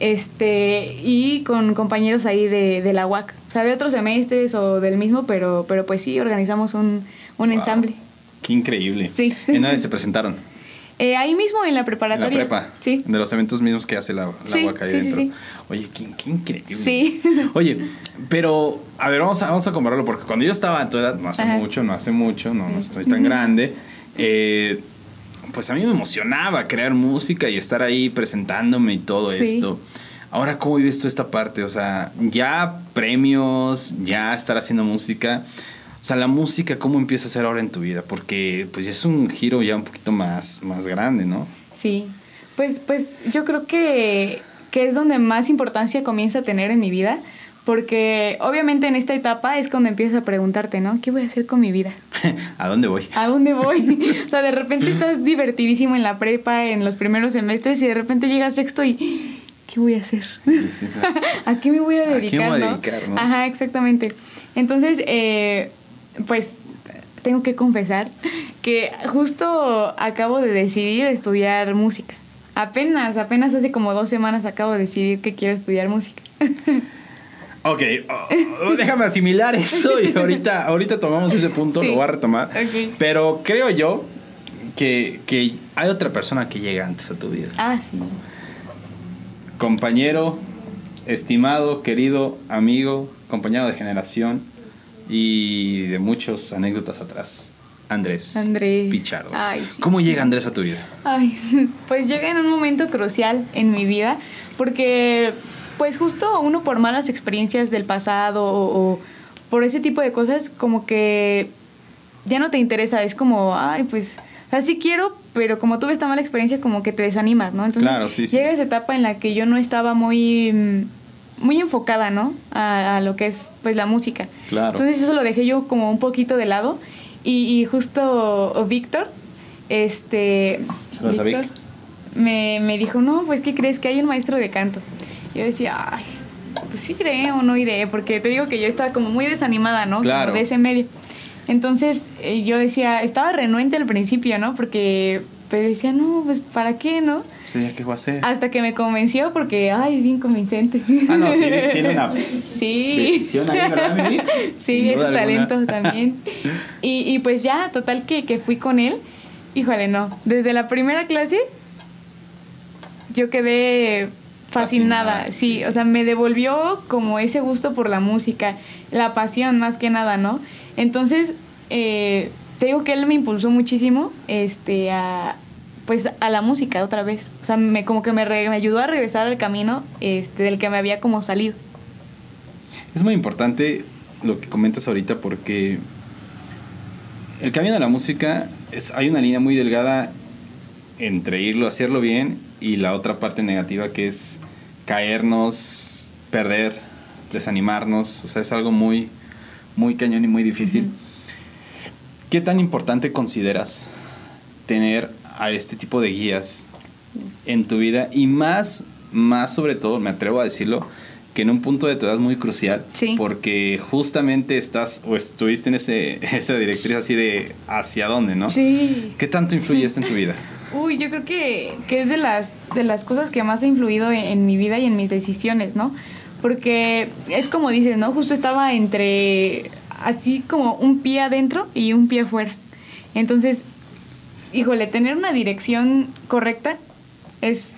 Este, y con compañeros ahí de, de la UAC, o sea, de otros semestres o del mismo, pero, pero pues sí, organizamos un, un Wow. ensamble. Qué increíble. Sí. ¿En dónde se presentaron? Eh, ahí mismo en la En la preparatoria. prepa. Sí. De los eventos mismos que hace la, la Sí, UAC ahí sí, dentro. sí. Oye, qué, qué increíble. Sí. Oye, pero, a ver, vamos a, vamos a compararlo, porque cuando yo estaba en tu edad, no hace Ajá. mucho, no hace mucho, no, no estoy tan grande, eh, pues a mí me emocionaba crear música y estar ahí presentándome y todo esto. Ahora, ¿cómo vives tú esta parte? O sea, ya premios, ya estar haciendo música. O sea, la música, ¿cómo empieza a ser ahora en tu vida? Porque pues es un giro ya un poquito más, más grande, ¿no? Sí. Pues, pues yo creo que, que es donde más importancia comienza a tener en mi vida. Porque obviamente en esta etapa es cuando empiezas a preguntarte, ¿no? ¿Qué voy a hacer con mi vida? <laughs> ¿A dónde voy? ¿A dónde voy? <laughs> o sea, de repente estás <laughs> divertidísimo en la prepa, en los primeros semestres, y de repente llegas sexto y. ¿Qué voy a hacer? ¿A qué me voy a ¿A qué me dedicar? voy a no? dedicar, no? Ajá, exactamente. Entonces, eh, pues tengo que confesar que justo acabo de decidir estudiar música. Apenas, apenas hace como dos semanas acabo de decidir que quiero estudiar música. <laughs> Ok, oh, déjame asimilar eso y ahorita, <laughs> ahorita tomamos ese punto, Sí. lo voy a retomar. Pero creo yo que, que hay otra persona que llega antes a tu vida. Ah, sí. Compañero, estimado, querido amigo, compañero de generación y de muchas anécdotas atrás, Andrés. Andrés. Pichardo. Ay. ¿Cómo llega Andrés a tu vida? Ay, <laughs> pues llega en un momento crucial en mi vida, porque pues justo uno por malas experiencias del pasado o, o por ese tipo de cosas, como que ya no te interesa, es como, ay, pues, o sea, sí quiero, pero como tuve esta mala experiencia, como que te desanimas, ¿no? Entonces Claro, sí, sí. llega esa etapa en la que yo no estaba muy, mm, muy enfocada, ¿no? A, a lo que es, pues, la música. Claro. Entonces eso lo dejé yo como un poquito de lado y, y justo Víctor, este, Vic. Víctor, me, me dijo, no, pues, ¿qué crees? Que hay un maestro de canto. Yo decía, ay, pues sí iré o no iré, porque te digo que yo estaba como muy desanimada, ¿no? Claro. Como de ese medio. Entonces eh, yo decía, estaba renuente al principio, ¿no? Porque pues decía, no, pues ¿para qué, no? Sí, ¿qué voy a hacer? Hasta que me convenció porque, ay, es bien convincente. Ah, no, sí, <laughs> tiene una Sí. decisión ahí, ¿verdad? <laughs> Sí, es alguna. talento también. Y, y pues ya, total que, que fui con él. Híjole, no. Desde la primera clase yo quedé fascinada. Fascinada, sí, sí. o sea, me devolvió como ese gusto por la música, la pasión más que nada, ¿no? Entonces, eh, te digo que él me impulsó muchísimo este, a, pues, a la música otra vez. O sea, me, como que me, re- me ayudó a regresar al camino este, del que me había como salido. Es muy importante lo que comentas ahorita porque el camino de la música es, hay una línea muy delgada entre irlo, hacerlo bien y la otra parte negativa que es caernos, perder, desanimarnos. O sea, es algo muy, muy cañón y muy difícil. ¿Qué tan importante consideras tener a este tipo de guías en tu vida? Y más, más sobre todo, me atrevo a decirlo, que en un punto de tu edad muy crucial, Sí. porque justamente estás o estuviste en ese, <laughs> esa directriz así de hacia dónde, ¿no? Sí. ¿Qué tanto influye esto en tu vida? <laughs> Uy, yo creo que, que es de las, de las cosas que más ha influido en, en mi vida y en mis decisiones, ¿no? Porque es como dices, ¿no? Justo estaba entre así como un pie adentro y un pie afuera. Entonces, híjole, tener una dirección correcta es,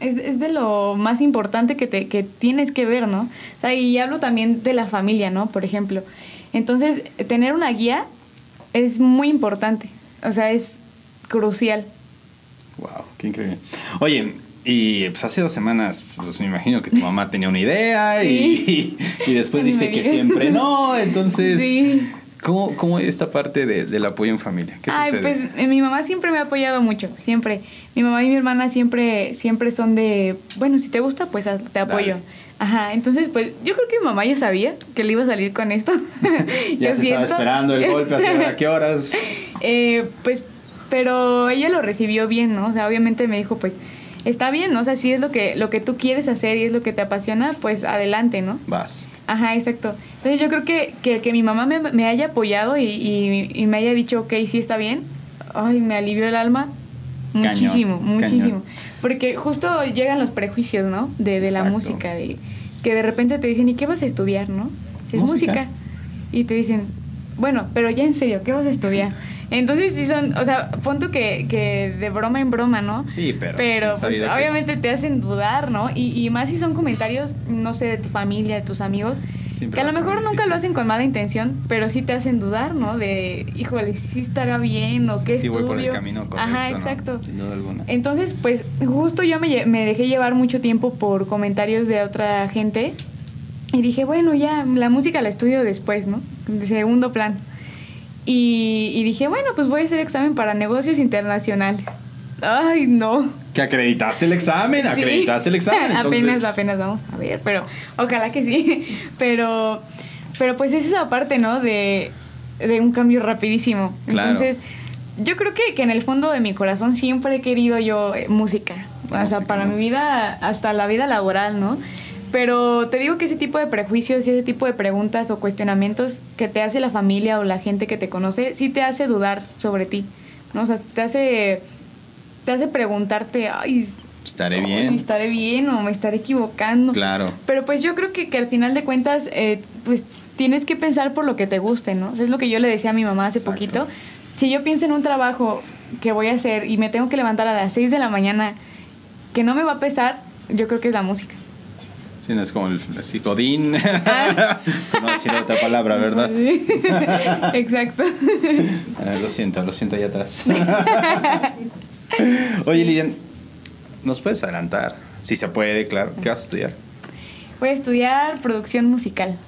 es, es de lo más importante que, te, que tienes que ver, ¿no? O sea, y hablo también de la familia, ¿no? Por ejemplo. Entonces, tener una guía es muy importante. O sea, es crucial. Wow, qué increíble. Oye, y pues hace dos semanas, pues me imagino que tu <laughs> mamá tenía una idea y, y después <laughs> Pues dice me que siempre no, entonces... Sí. ¿Cómo, ¿Cómo es esta parte de- del apoyo en familia? ¿Qué Ay, sucede? pues eh, mi mamá siempre me ha apoyado mucho, siempre. Mi mamá y mi hermana siempre, siempre son de, bueno, si te gusta, pues te apoyo. Dale. Ajá, entonces pues yo creo que mi mamá ya sabía que le iba a salir con esto. <laughs> ya se estaba esperando el golpe, ¿a qué horas? Eh, pues, pero ella lo recibió bien, ¿no? O sea, obviamente me dijo, pues, está bien, ¿no? O sea, si es lo que, lo que tú quieres hacer y es lo que te apasiona, pues adelante, ¿no? Vas. Ajá, exacto. Entonces yo creo que, que el que mi mamá me, me haya apoyado y, y- y me haya dicho, ok, sí está bien, ay, me alivió el alma Cañón, muchísimo, cañón. muchísimo. Porque justo llegan los prejuicios, ¿no? De, de la música, de que de repente te dicen, ¿y qué vas a estudiar, no? Es Música. música. Y te dicen, bueno, pero ya en serio, ¿qué vas a estudiar? Entonces sí son, o sea, punto que, que de broma en broma, ¿no? Sí, pero... Pues, que- obviamente te hacen dudar, ¿no? Y, y más si son comentarios, no sé, de tu familia, de tus amigos, Siempre que a lo mejor nunca difícil. lo hacen con mala intención, pero sí te hacen dudar, ¿no? De, híjole, si estará bien o qué Sí, voy estudio. por el camino correcto, Ajá, ¿no? exacto. Sin duda alguna. Entonces, pues justo yo me, me dejé llevar mucho tiempo por comentarios de otra gente y dije, bueno, ya, la música la estudio después, ¿no? De segundo plan. Y, y dije, bueno, pues voy a hacer examen para negocios internacionales. Ay, no. Que acreditaste el examen, Sí. acreditaste el examen. <laughs> Entonces, apenas, apenas vamos a ver, pero ojalá que sí. <laughs> Pero, pero pues es esa parte, ¿no? De, de un cambio rapidísimo. Claro. Entonces, yo creo que, que en el fondo de mi corazón siempre he querido yo eh, música. o sea, para música. mi vida, hasta la vida laboral, ¿no? Pero te digo que ese tipo de prejuicios y ese tipo de preguntas o cuestionamientos que te hace la familia o la gente que te conoce, sí te hace dudar sobre ti, ¿no? O sea, te hace, te hace preguntarte, ay, estaré bien. ¿Estaré bien o me estaré equivocando? Claro. Pero pues yo creo que, que al final de cuentas, eh, pues tienes que pensar por lo que te guste, ¿no? O sea, es lo que yo le decía a mi mamá hace Exacto. poquito. Si yo pienso en un trabajo que voy a hacer y me tengo que levantar a las 6 de la mañana, que no me va a pesar, yo creo que es la música. Sí, no es como el así, Godín. Ah. No decir otra palabra, ¿verdad? Sí. <laughs> Exacto. <laughs> Eh, lo siento, lo siento allá atrás. <laughs> Oye, Lilian, ¿nos puedes adelantar? Si se puede, claro. ¿Qué vas a estudiar? Voy a estudiar producción musical.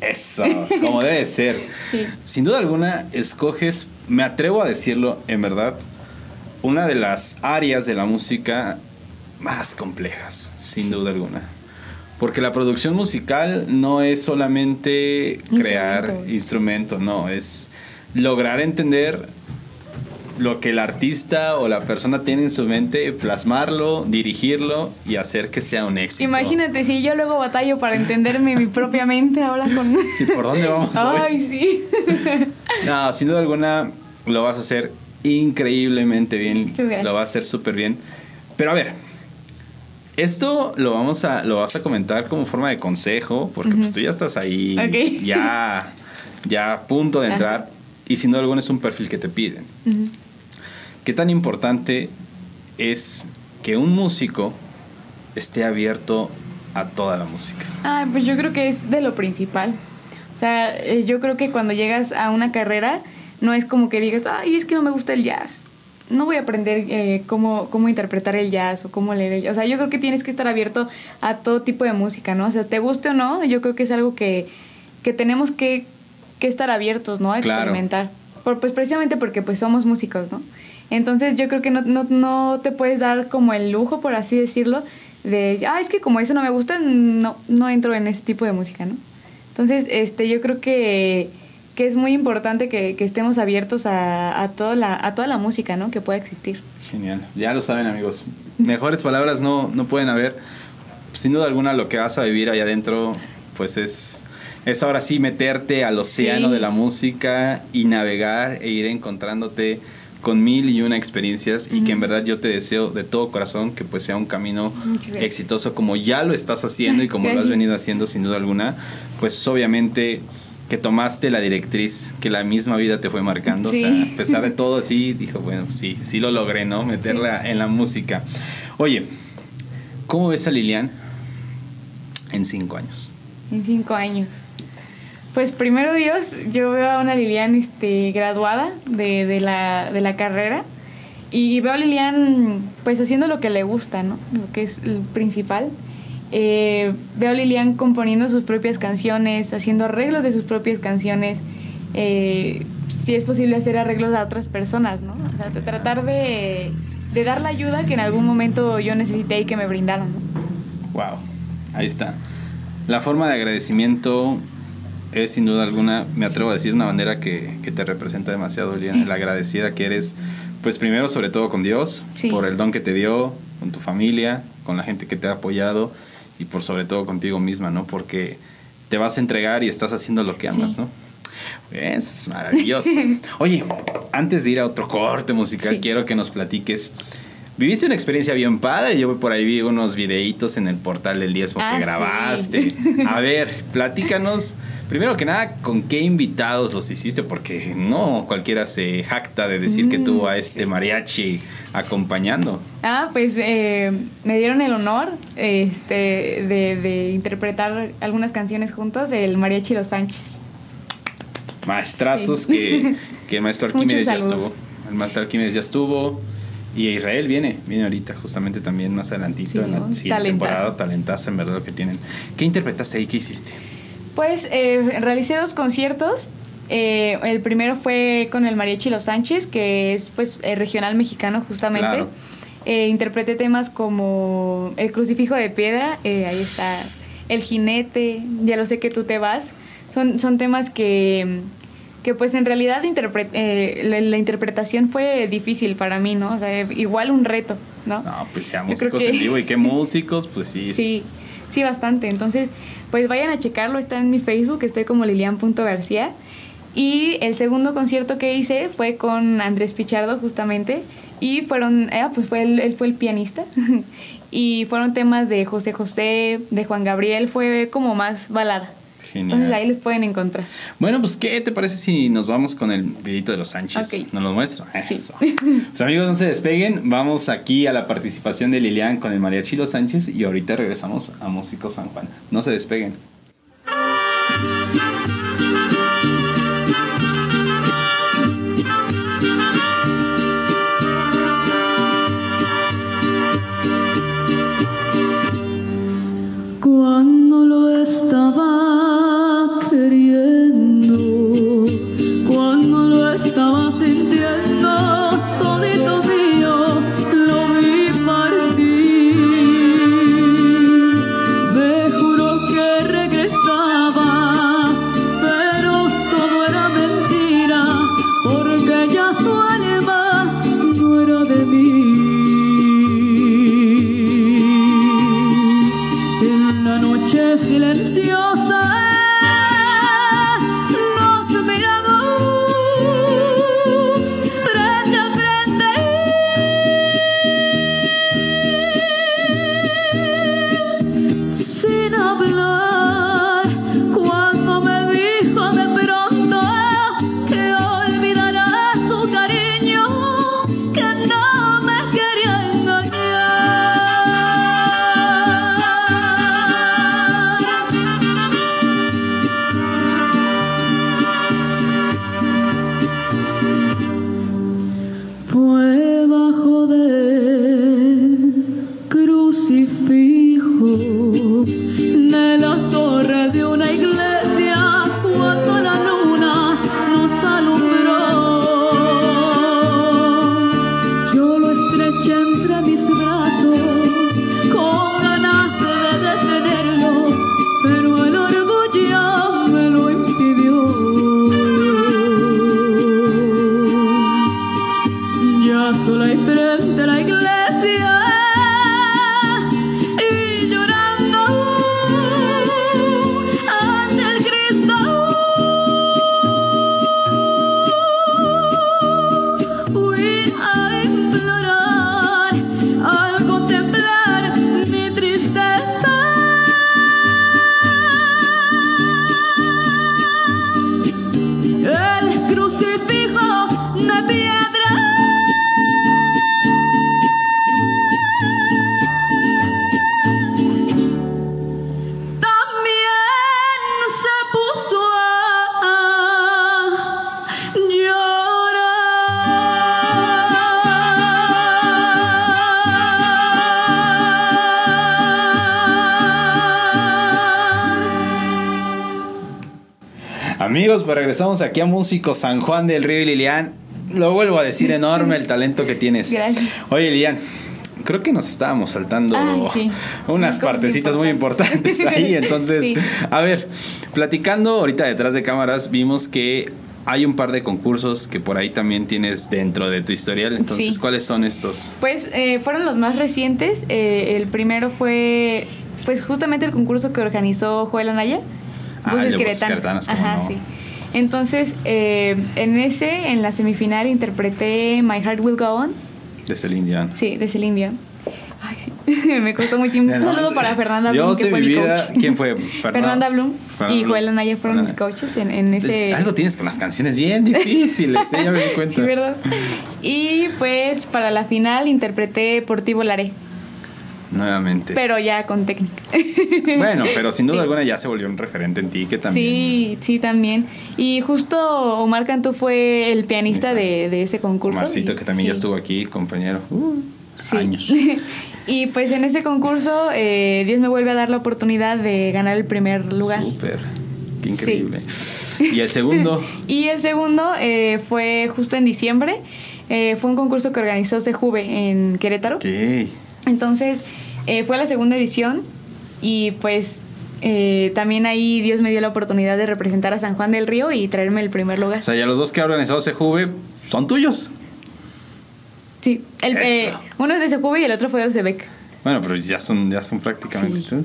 Eso, como debe ser. Sí. Sin duda alguna, escoges, me atrevo a decirlo, en verdad, una de las áreas de la música más complejas, sin duda alguna. Porque la producción musical no es solamente crear Instrumento. instrumento, no, es lograr entender lo que el artista o la persona tiene en su mente, plasmarlo, dirigirlo y hacer que sea un éxito. Imagínate si yo luego batallo para entenderme mi propia mente ahora con... <laughs> Sí, ¿por dónde vamos hoy? Ay, sí. <laughs> No, sin duda alguna lo vas a hacer increíblemente bien. Lo vas a hacer súper bien. Pero a ver, esto lo vamos a lo vas a comentar como forma de consejo, porque pues tú ya estás ahí, <laughs> ya, ya a punto de Ajá. entrar, y sin duda alguna es un perfil que te piden. ¿Qué tan importante es que un músico esté abierto a toda la música? Ah, pues yo creo que es de lo principal. O sea, eh, yo creo que cuando llegas a una carrera, no es como que digas, ay, es que no me gusta el jazz. No voy a aprender eh, cómo, cómo interpretar el jazz o cómo leer el jazz. O sea, yo creo que tienes que estar abierto a todo tipo de música, ¿no? O sea, te guste o no, yo creo que es algo que, que tenemos que, que estar abiertos, ¿no? A Claro. experimentar. Por, pues precisamente porque pues somos músicos, ¿no? Entonces yo creo que no, no, no te puedes dar como el lujo, por así decirlo, de, ah, es que como eso no me gusta, no, no entro en ese tipo de música, ¿no? Entonces, este, yo creo que, que es muy importante que, que estemos abiertos a, a, toda la, a toda la música, ¿no? Que pueda existir. Genial, ya lo saben amigos. Mejores palabras no, no pueden haber. Sin duda alguna lo que vas a vivir allá adentro, pues es, es ahora sí meterte al océano Sí. de la música y navegar e ir encontrándote con mil y una experiencias y que en verdad yo te deseo de todo corazón que pues sea un camino exitoso como ya lo estás haciendo y como lo has venido haciendo sin duda alguna, pues obviamente que tomaste la directriz que la misma vida te fue marcando, Sí. o sea, a pesar de todo así, dijo, bueno, sí, sí lo logré, ¿no? Meterla en la música. Oye, ¿cómo ves a Lilian en cinco años? En cinco años. Pues primero Dios, yo veo a una Lilian este, graduada de, de, la, de la carrera y veo a Lilian pues haciendo lo que le gusta, ¿no? Lo que es el principal. Eh, veo a Lilian componiendo sus propias canciones, haciendo arreglos de sus propias canciones. eh, si es posible hacer arreglos a otras personas, ¿no? O sea, de tratar de, de dar la ayuda que en algún momento yo necesité y que me brindaron, ¿no? Wow, ahí está. La forma de agradecimiento es sin duda alguna, me atrevo a decir, una bandera que, que te representa demasiado, Lilian, la agradecida que eres, pues primero sobre todo con Dios, Sí. por el don que te dio, con tu familia, con la gente que te ha apoyado y por sobre todo contigo misma, ¿no? Porque te vas a entregar y estás haciendo lo que amas, Sí. ¿no? Es maravilloso. <laughs> Oye, antes de ir a otro corte musical, Sí. quiero que nos platiques. Viviste una experiencia bien padre. Yo por ahí vi unos videitos en el portal del Diezmo Ah, que sí. grabaste. <laughs> A ver, platícanos. Primero que nada, ¿con qué invitados los hiciste? Porque no cualquiera se jacta de decir que Mm, tuvo a este mariachi acompañando. Ah, pues eh, me dieron el honor este, de, de interpretar algunas canciones juntos del Mariachi Los Sánchez. Maestrazos Sí. que, que el maestro <laughs> Arquímedes ya estuvo. El maestro Arquímedes ya estuvo. Y Israel viene, viene ahorita justamente también más adelantito Sí, en la siguiente temporada. Talentaza en verdad lo que tienen. ¿Qué interpretaste ahí? ¿Qué hiciste? Pues eh, realicé dos conciertos. Eh, el primero fue con el Mariachi Los Sánchez, que es pues eh, regional mexicano justamente. Claro. Eh, interpreté temas como El crucifijo de piedra, eh, ahí está El jinete, Ya lo sé que tú te vas. Son, son temas que, que pues en realidad interpre- eh, la, la interpretación fue difícil para mí, ¿no? O sea, igual un reto, ¿no? No, pues creo músicos que- en vivo. ¿Y qué <laughs> músicos? Pues sí. Sí, sí, bastante. Entonces, pues vayan a checarlo, está en mi Facebook, estoy como lilian.garcía. Y el segundo concierto que hice fue con Andrés Pichardo, justamente. Y fueron, eh, pues fue él, él fue el pianista. <laughs> y fueron temas de José José, de Juan Gabriel, fue como más balada. Genial. Entonces ahí les pueden encontrar. Bueno, pues, ¿qué te parece si nos vamos con el videito de los Sánchez? Ok. ¿Nos lo muestra? Sí. <laughs> Eso. Pues amigos, no se despeguen. Vamos aquí a la participación de Lilian con el mariachi Los Sánchez y ahorita regresamos a Músico San Juan. No se despeguen. Crucifijo regresamos aquí a Músico San Juan del Río y Lilian. Lo vuelvo a decir, enorme el talento que tienes. Gracias. Oye, Lilian, creo que nos estábamos saltando Ay, sí. unas partecitas muy importantes ahí. Entonces, <laughs> Sí. a ver, platicando ahorita detrás de cámaras, vimos que hay un par de concursos que por ahí también tienes dentro de tu historial. Entonces, Sí. ¿cuáles son estos? Pues eh, fueron los más recientes. Eh, el primero fue, pues justamente el concurso que organizó Joel Anaya. Ah, Queretanas. Queretanas, cómo Ajá, no. sí. Entonces, eh, en ese, en la semifinal, interpreté My Heart Will Go On. De Celine Dion. Sí, de Celine Dion. Ay, sí. <laughs> Me costó mucho. Un saludo para Fernanda Blum, que fue mi coach. ¿Quién fue? <laughs> Fernanda Blum Fernanda y. Joel Anaya fueron mis Fernanda. coaches en, en ese... Algo tienes con las canciones bien difíciles, ¿eh? ya me di <laughs> cuenta. Sí, ¿verdad? Y pues para la final interpreté Por ti volaré, Nuevamente. pero ya con técnica. <laughs> bueno, pero sin duda Sí. alguna ya se volvió un referente en ti que también. Sí, sí, también. Y justo Omar Cantú fue el pianista de, de ese concurso. Marcito, Y- que también ya estuvo aquí, compañero. Uh, sí. Años. <laughs> y pues en ese concurso eh, Dios me vuelve a dar la oportunidad de ganar el primer lugar. Súper. Qué increíble. Y el segundo. <laughs> Y el segundo eh, fue justo en diciembre. Eh, fue un concurso que organizó CJV en Querétaro. Entonces, eh, fue la segunda edición y pues eh, también ahí Dios me dio la oportunidad de representar a San Juan del Río y traerme el primer lugar. O sea, ya los dos que ha organizado CJV son tuyos. Sí, el, eh, uno es de CJV y el otro fue de UCEBEC, Bueno, pero ya son, ya son prácticamente. Sí.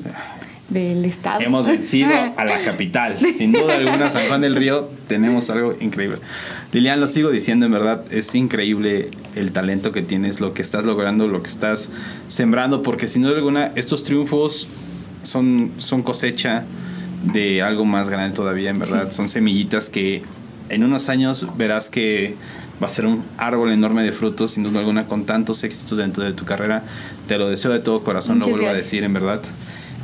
Del estado. Hemos vencido a la <laughs> capital. Sin duda alguna, San Juan del Río, tenemos algo increíble. Lilian, lo sigo diciendo, en verdad, es increíble el talento que tienes, lo que estás logrando, lo que estás sembrando, porque sin duda alguna, estos triunfos son, son cosecha de algo más grande todavía, en verdad. Son semillitas que en unos años verás que va a ser un árbol enorme de frutos, sin duda alguna, con tantos éxitos dentro de tu carrera. Te lo deseo de todo corazón, Muchas lo vuelvo gracias. a decir, en verdad.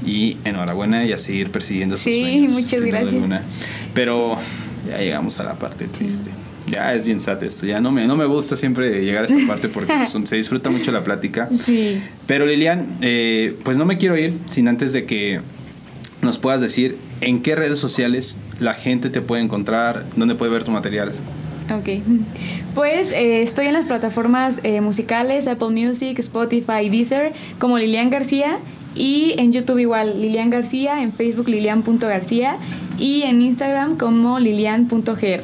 Y enhorabuena y a seguir persiguiendo sus Sí, sueños. muchas sin duda gracias. alguna. Pero ya llegamos a la parte triste. Ya es bien sad esto. Ya no me, no me gusta siempre llegar a esta parte porque pues, <laughs> se disfruta mucho la plática. Sí. Pero Lilian, eh, pues no me quiero ir sin antes de que nos puedas decir en qué redes sociales la gente te puede encontrar, dónde puede ver tu material. Ok. Pues eh, estoy en las plataformas eh, musicales, Apple Music, Spotify, Deezer, como Lilian García. Y en YouTube igual, Lilian García, en Facebook lilian.garcía y en Instagram como lilian.gr.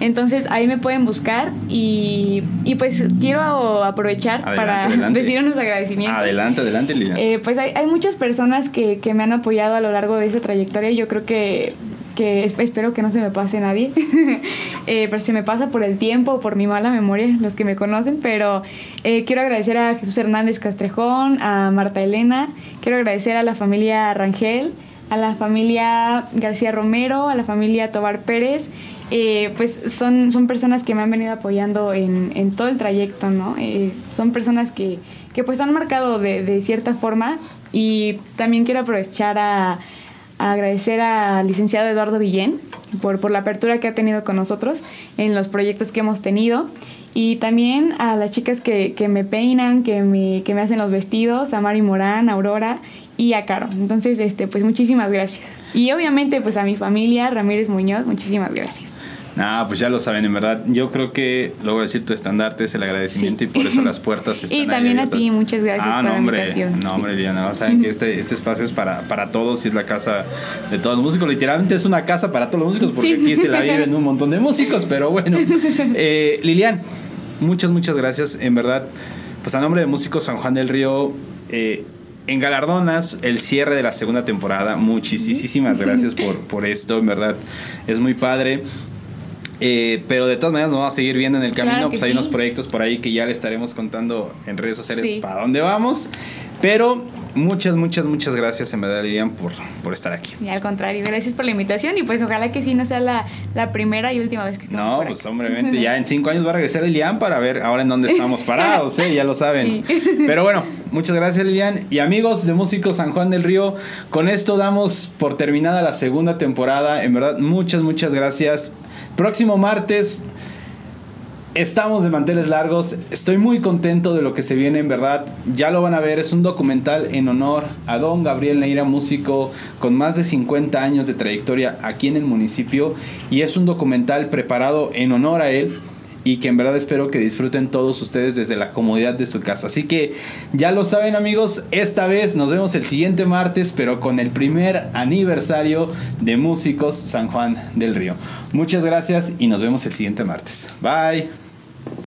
Entonces ahí me pueden buscar y, y pues quiero aprovechar Adelante, para <laughs> adelante. decir unos agradecimientos. Adelante, adelante, Lilian. Eh, pues hay, hay muchas personas que, que me han apoyado a lo largo de esa trayectoria. Yo creo que, que es- espero que no se me pase nadie. <laughs> Eh, pero se me pasa por el tiempo o por mi mala memoria, los que me conocen. Pero eh, quiero agradecer a Jesús Hernández Castrejón, a Marta Elena. Quiero agradecer a la familia Rangel, a la familia García Romero, a la familia Tobar Pérez. Eh, pues son, son personas que me han venido apoyando en, en todo el trayecto, ¿no? Eh, son personas que, que pues han marcado de, de cierta forma y también quiero aprovechar a agradecer al licenciado Eduardo Guillén por, por la apertura que ha tenido con nosotros en los proyectos que hemos tenido y también a las chicas que, que me peinan, que me, que me hacen los vestidos, a Mari Morán, a Aurora y a Caro. Entonces, este, pues muchísimas gracias. Y obviamente pues a mi familia, Ramírez Muñoz, muchísimas gracias. Ah, pues ya lo saben, en verdad. Yo creo que, a decir, tu estandarte es el agradecimiento Sí. y por eso las puertas <laughs> están Y ahí también a abiertas. ti, muchas gracias ah, por no, la invitación. No, hombre, Liliana, saben que este, este espacio es para, para todos y es la casa de todos los músicos. Literalmente es una casa para todos los músicos porque Sí. aquí se la viven un montón de <laughs> músicos, pero bueno. Eh, Lilian, muchas, muchas gracias. En verdad, pues a nombre de Músicos San Juan del Río, eh, en Galardonas, el cierre de la segunda temporada. Muchísimas gracias por, por esto, en verdad. Es muy padre. Eh, pero de todas maneras nos vamos a seguir viendo en el camino. Claro pues hay sí. unos proyectos por ahí que ya le estaremos contando en redes sociales Sí. para dónde vamos. Pero muchas, muchas, muchas gracias en verdad, Lilian, por, por estar aquí. Y al contrario, gracias por la invitación y pues ojalá que sí no sea la, la primera y última vez que estemos No, por pues acá. hombremente <laughs> ya en cinco años va a regresar Lilian para ver ahora en dónde estamos parados, ¿eh? ya lo saben. Sí. <laughs> Pero bueno, muchas gracias Lilian. Y amigos de Músicos San Juan del Río, con esto damos por terminada la segunda temporada. En verdad, muchas, muchas gracias. Próximo martes Estamos de manteles largos, estoy muy contento de lo que se viene en verdad, ya lo van a ver, es un documental en honor a don Gabriel Neira, músico con más de 50 años de trayectoria aquí en el municipio y es un documental preparado en honor a él y que en verdad espero que disfruten todos ustedes desde la comodidad de su casa. Así que ya lo saben amigos, esta vez nos vemos el siguiente martes, pero con el primer aniversario de Músicos San Juan del Río. Muchas gracias y nos vemos el siguiente martes. Bye.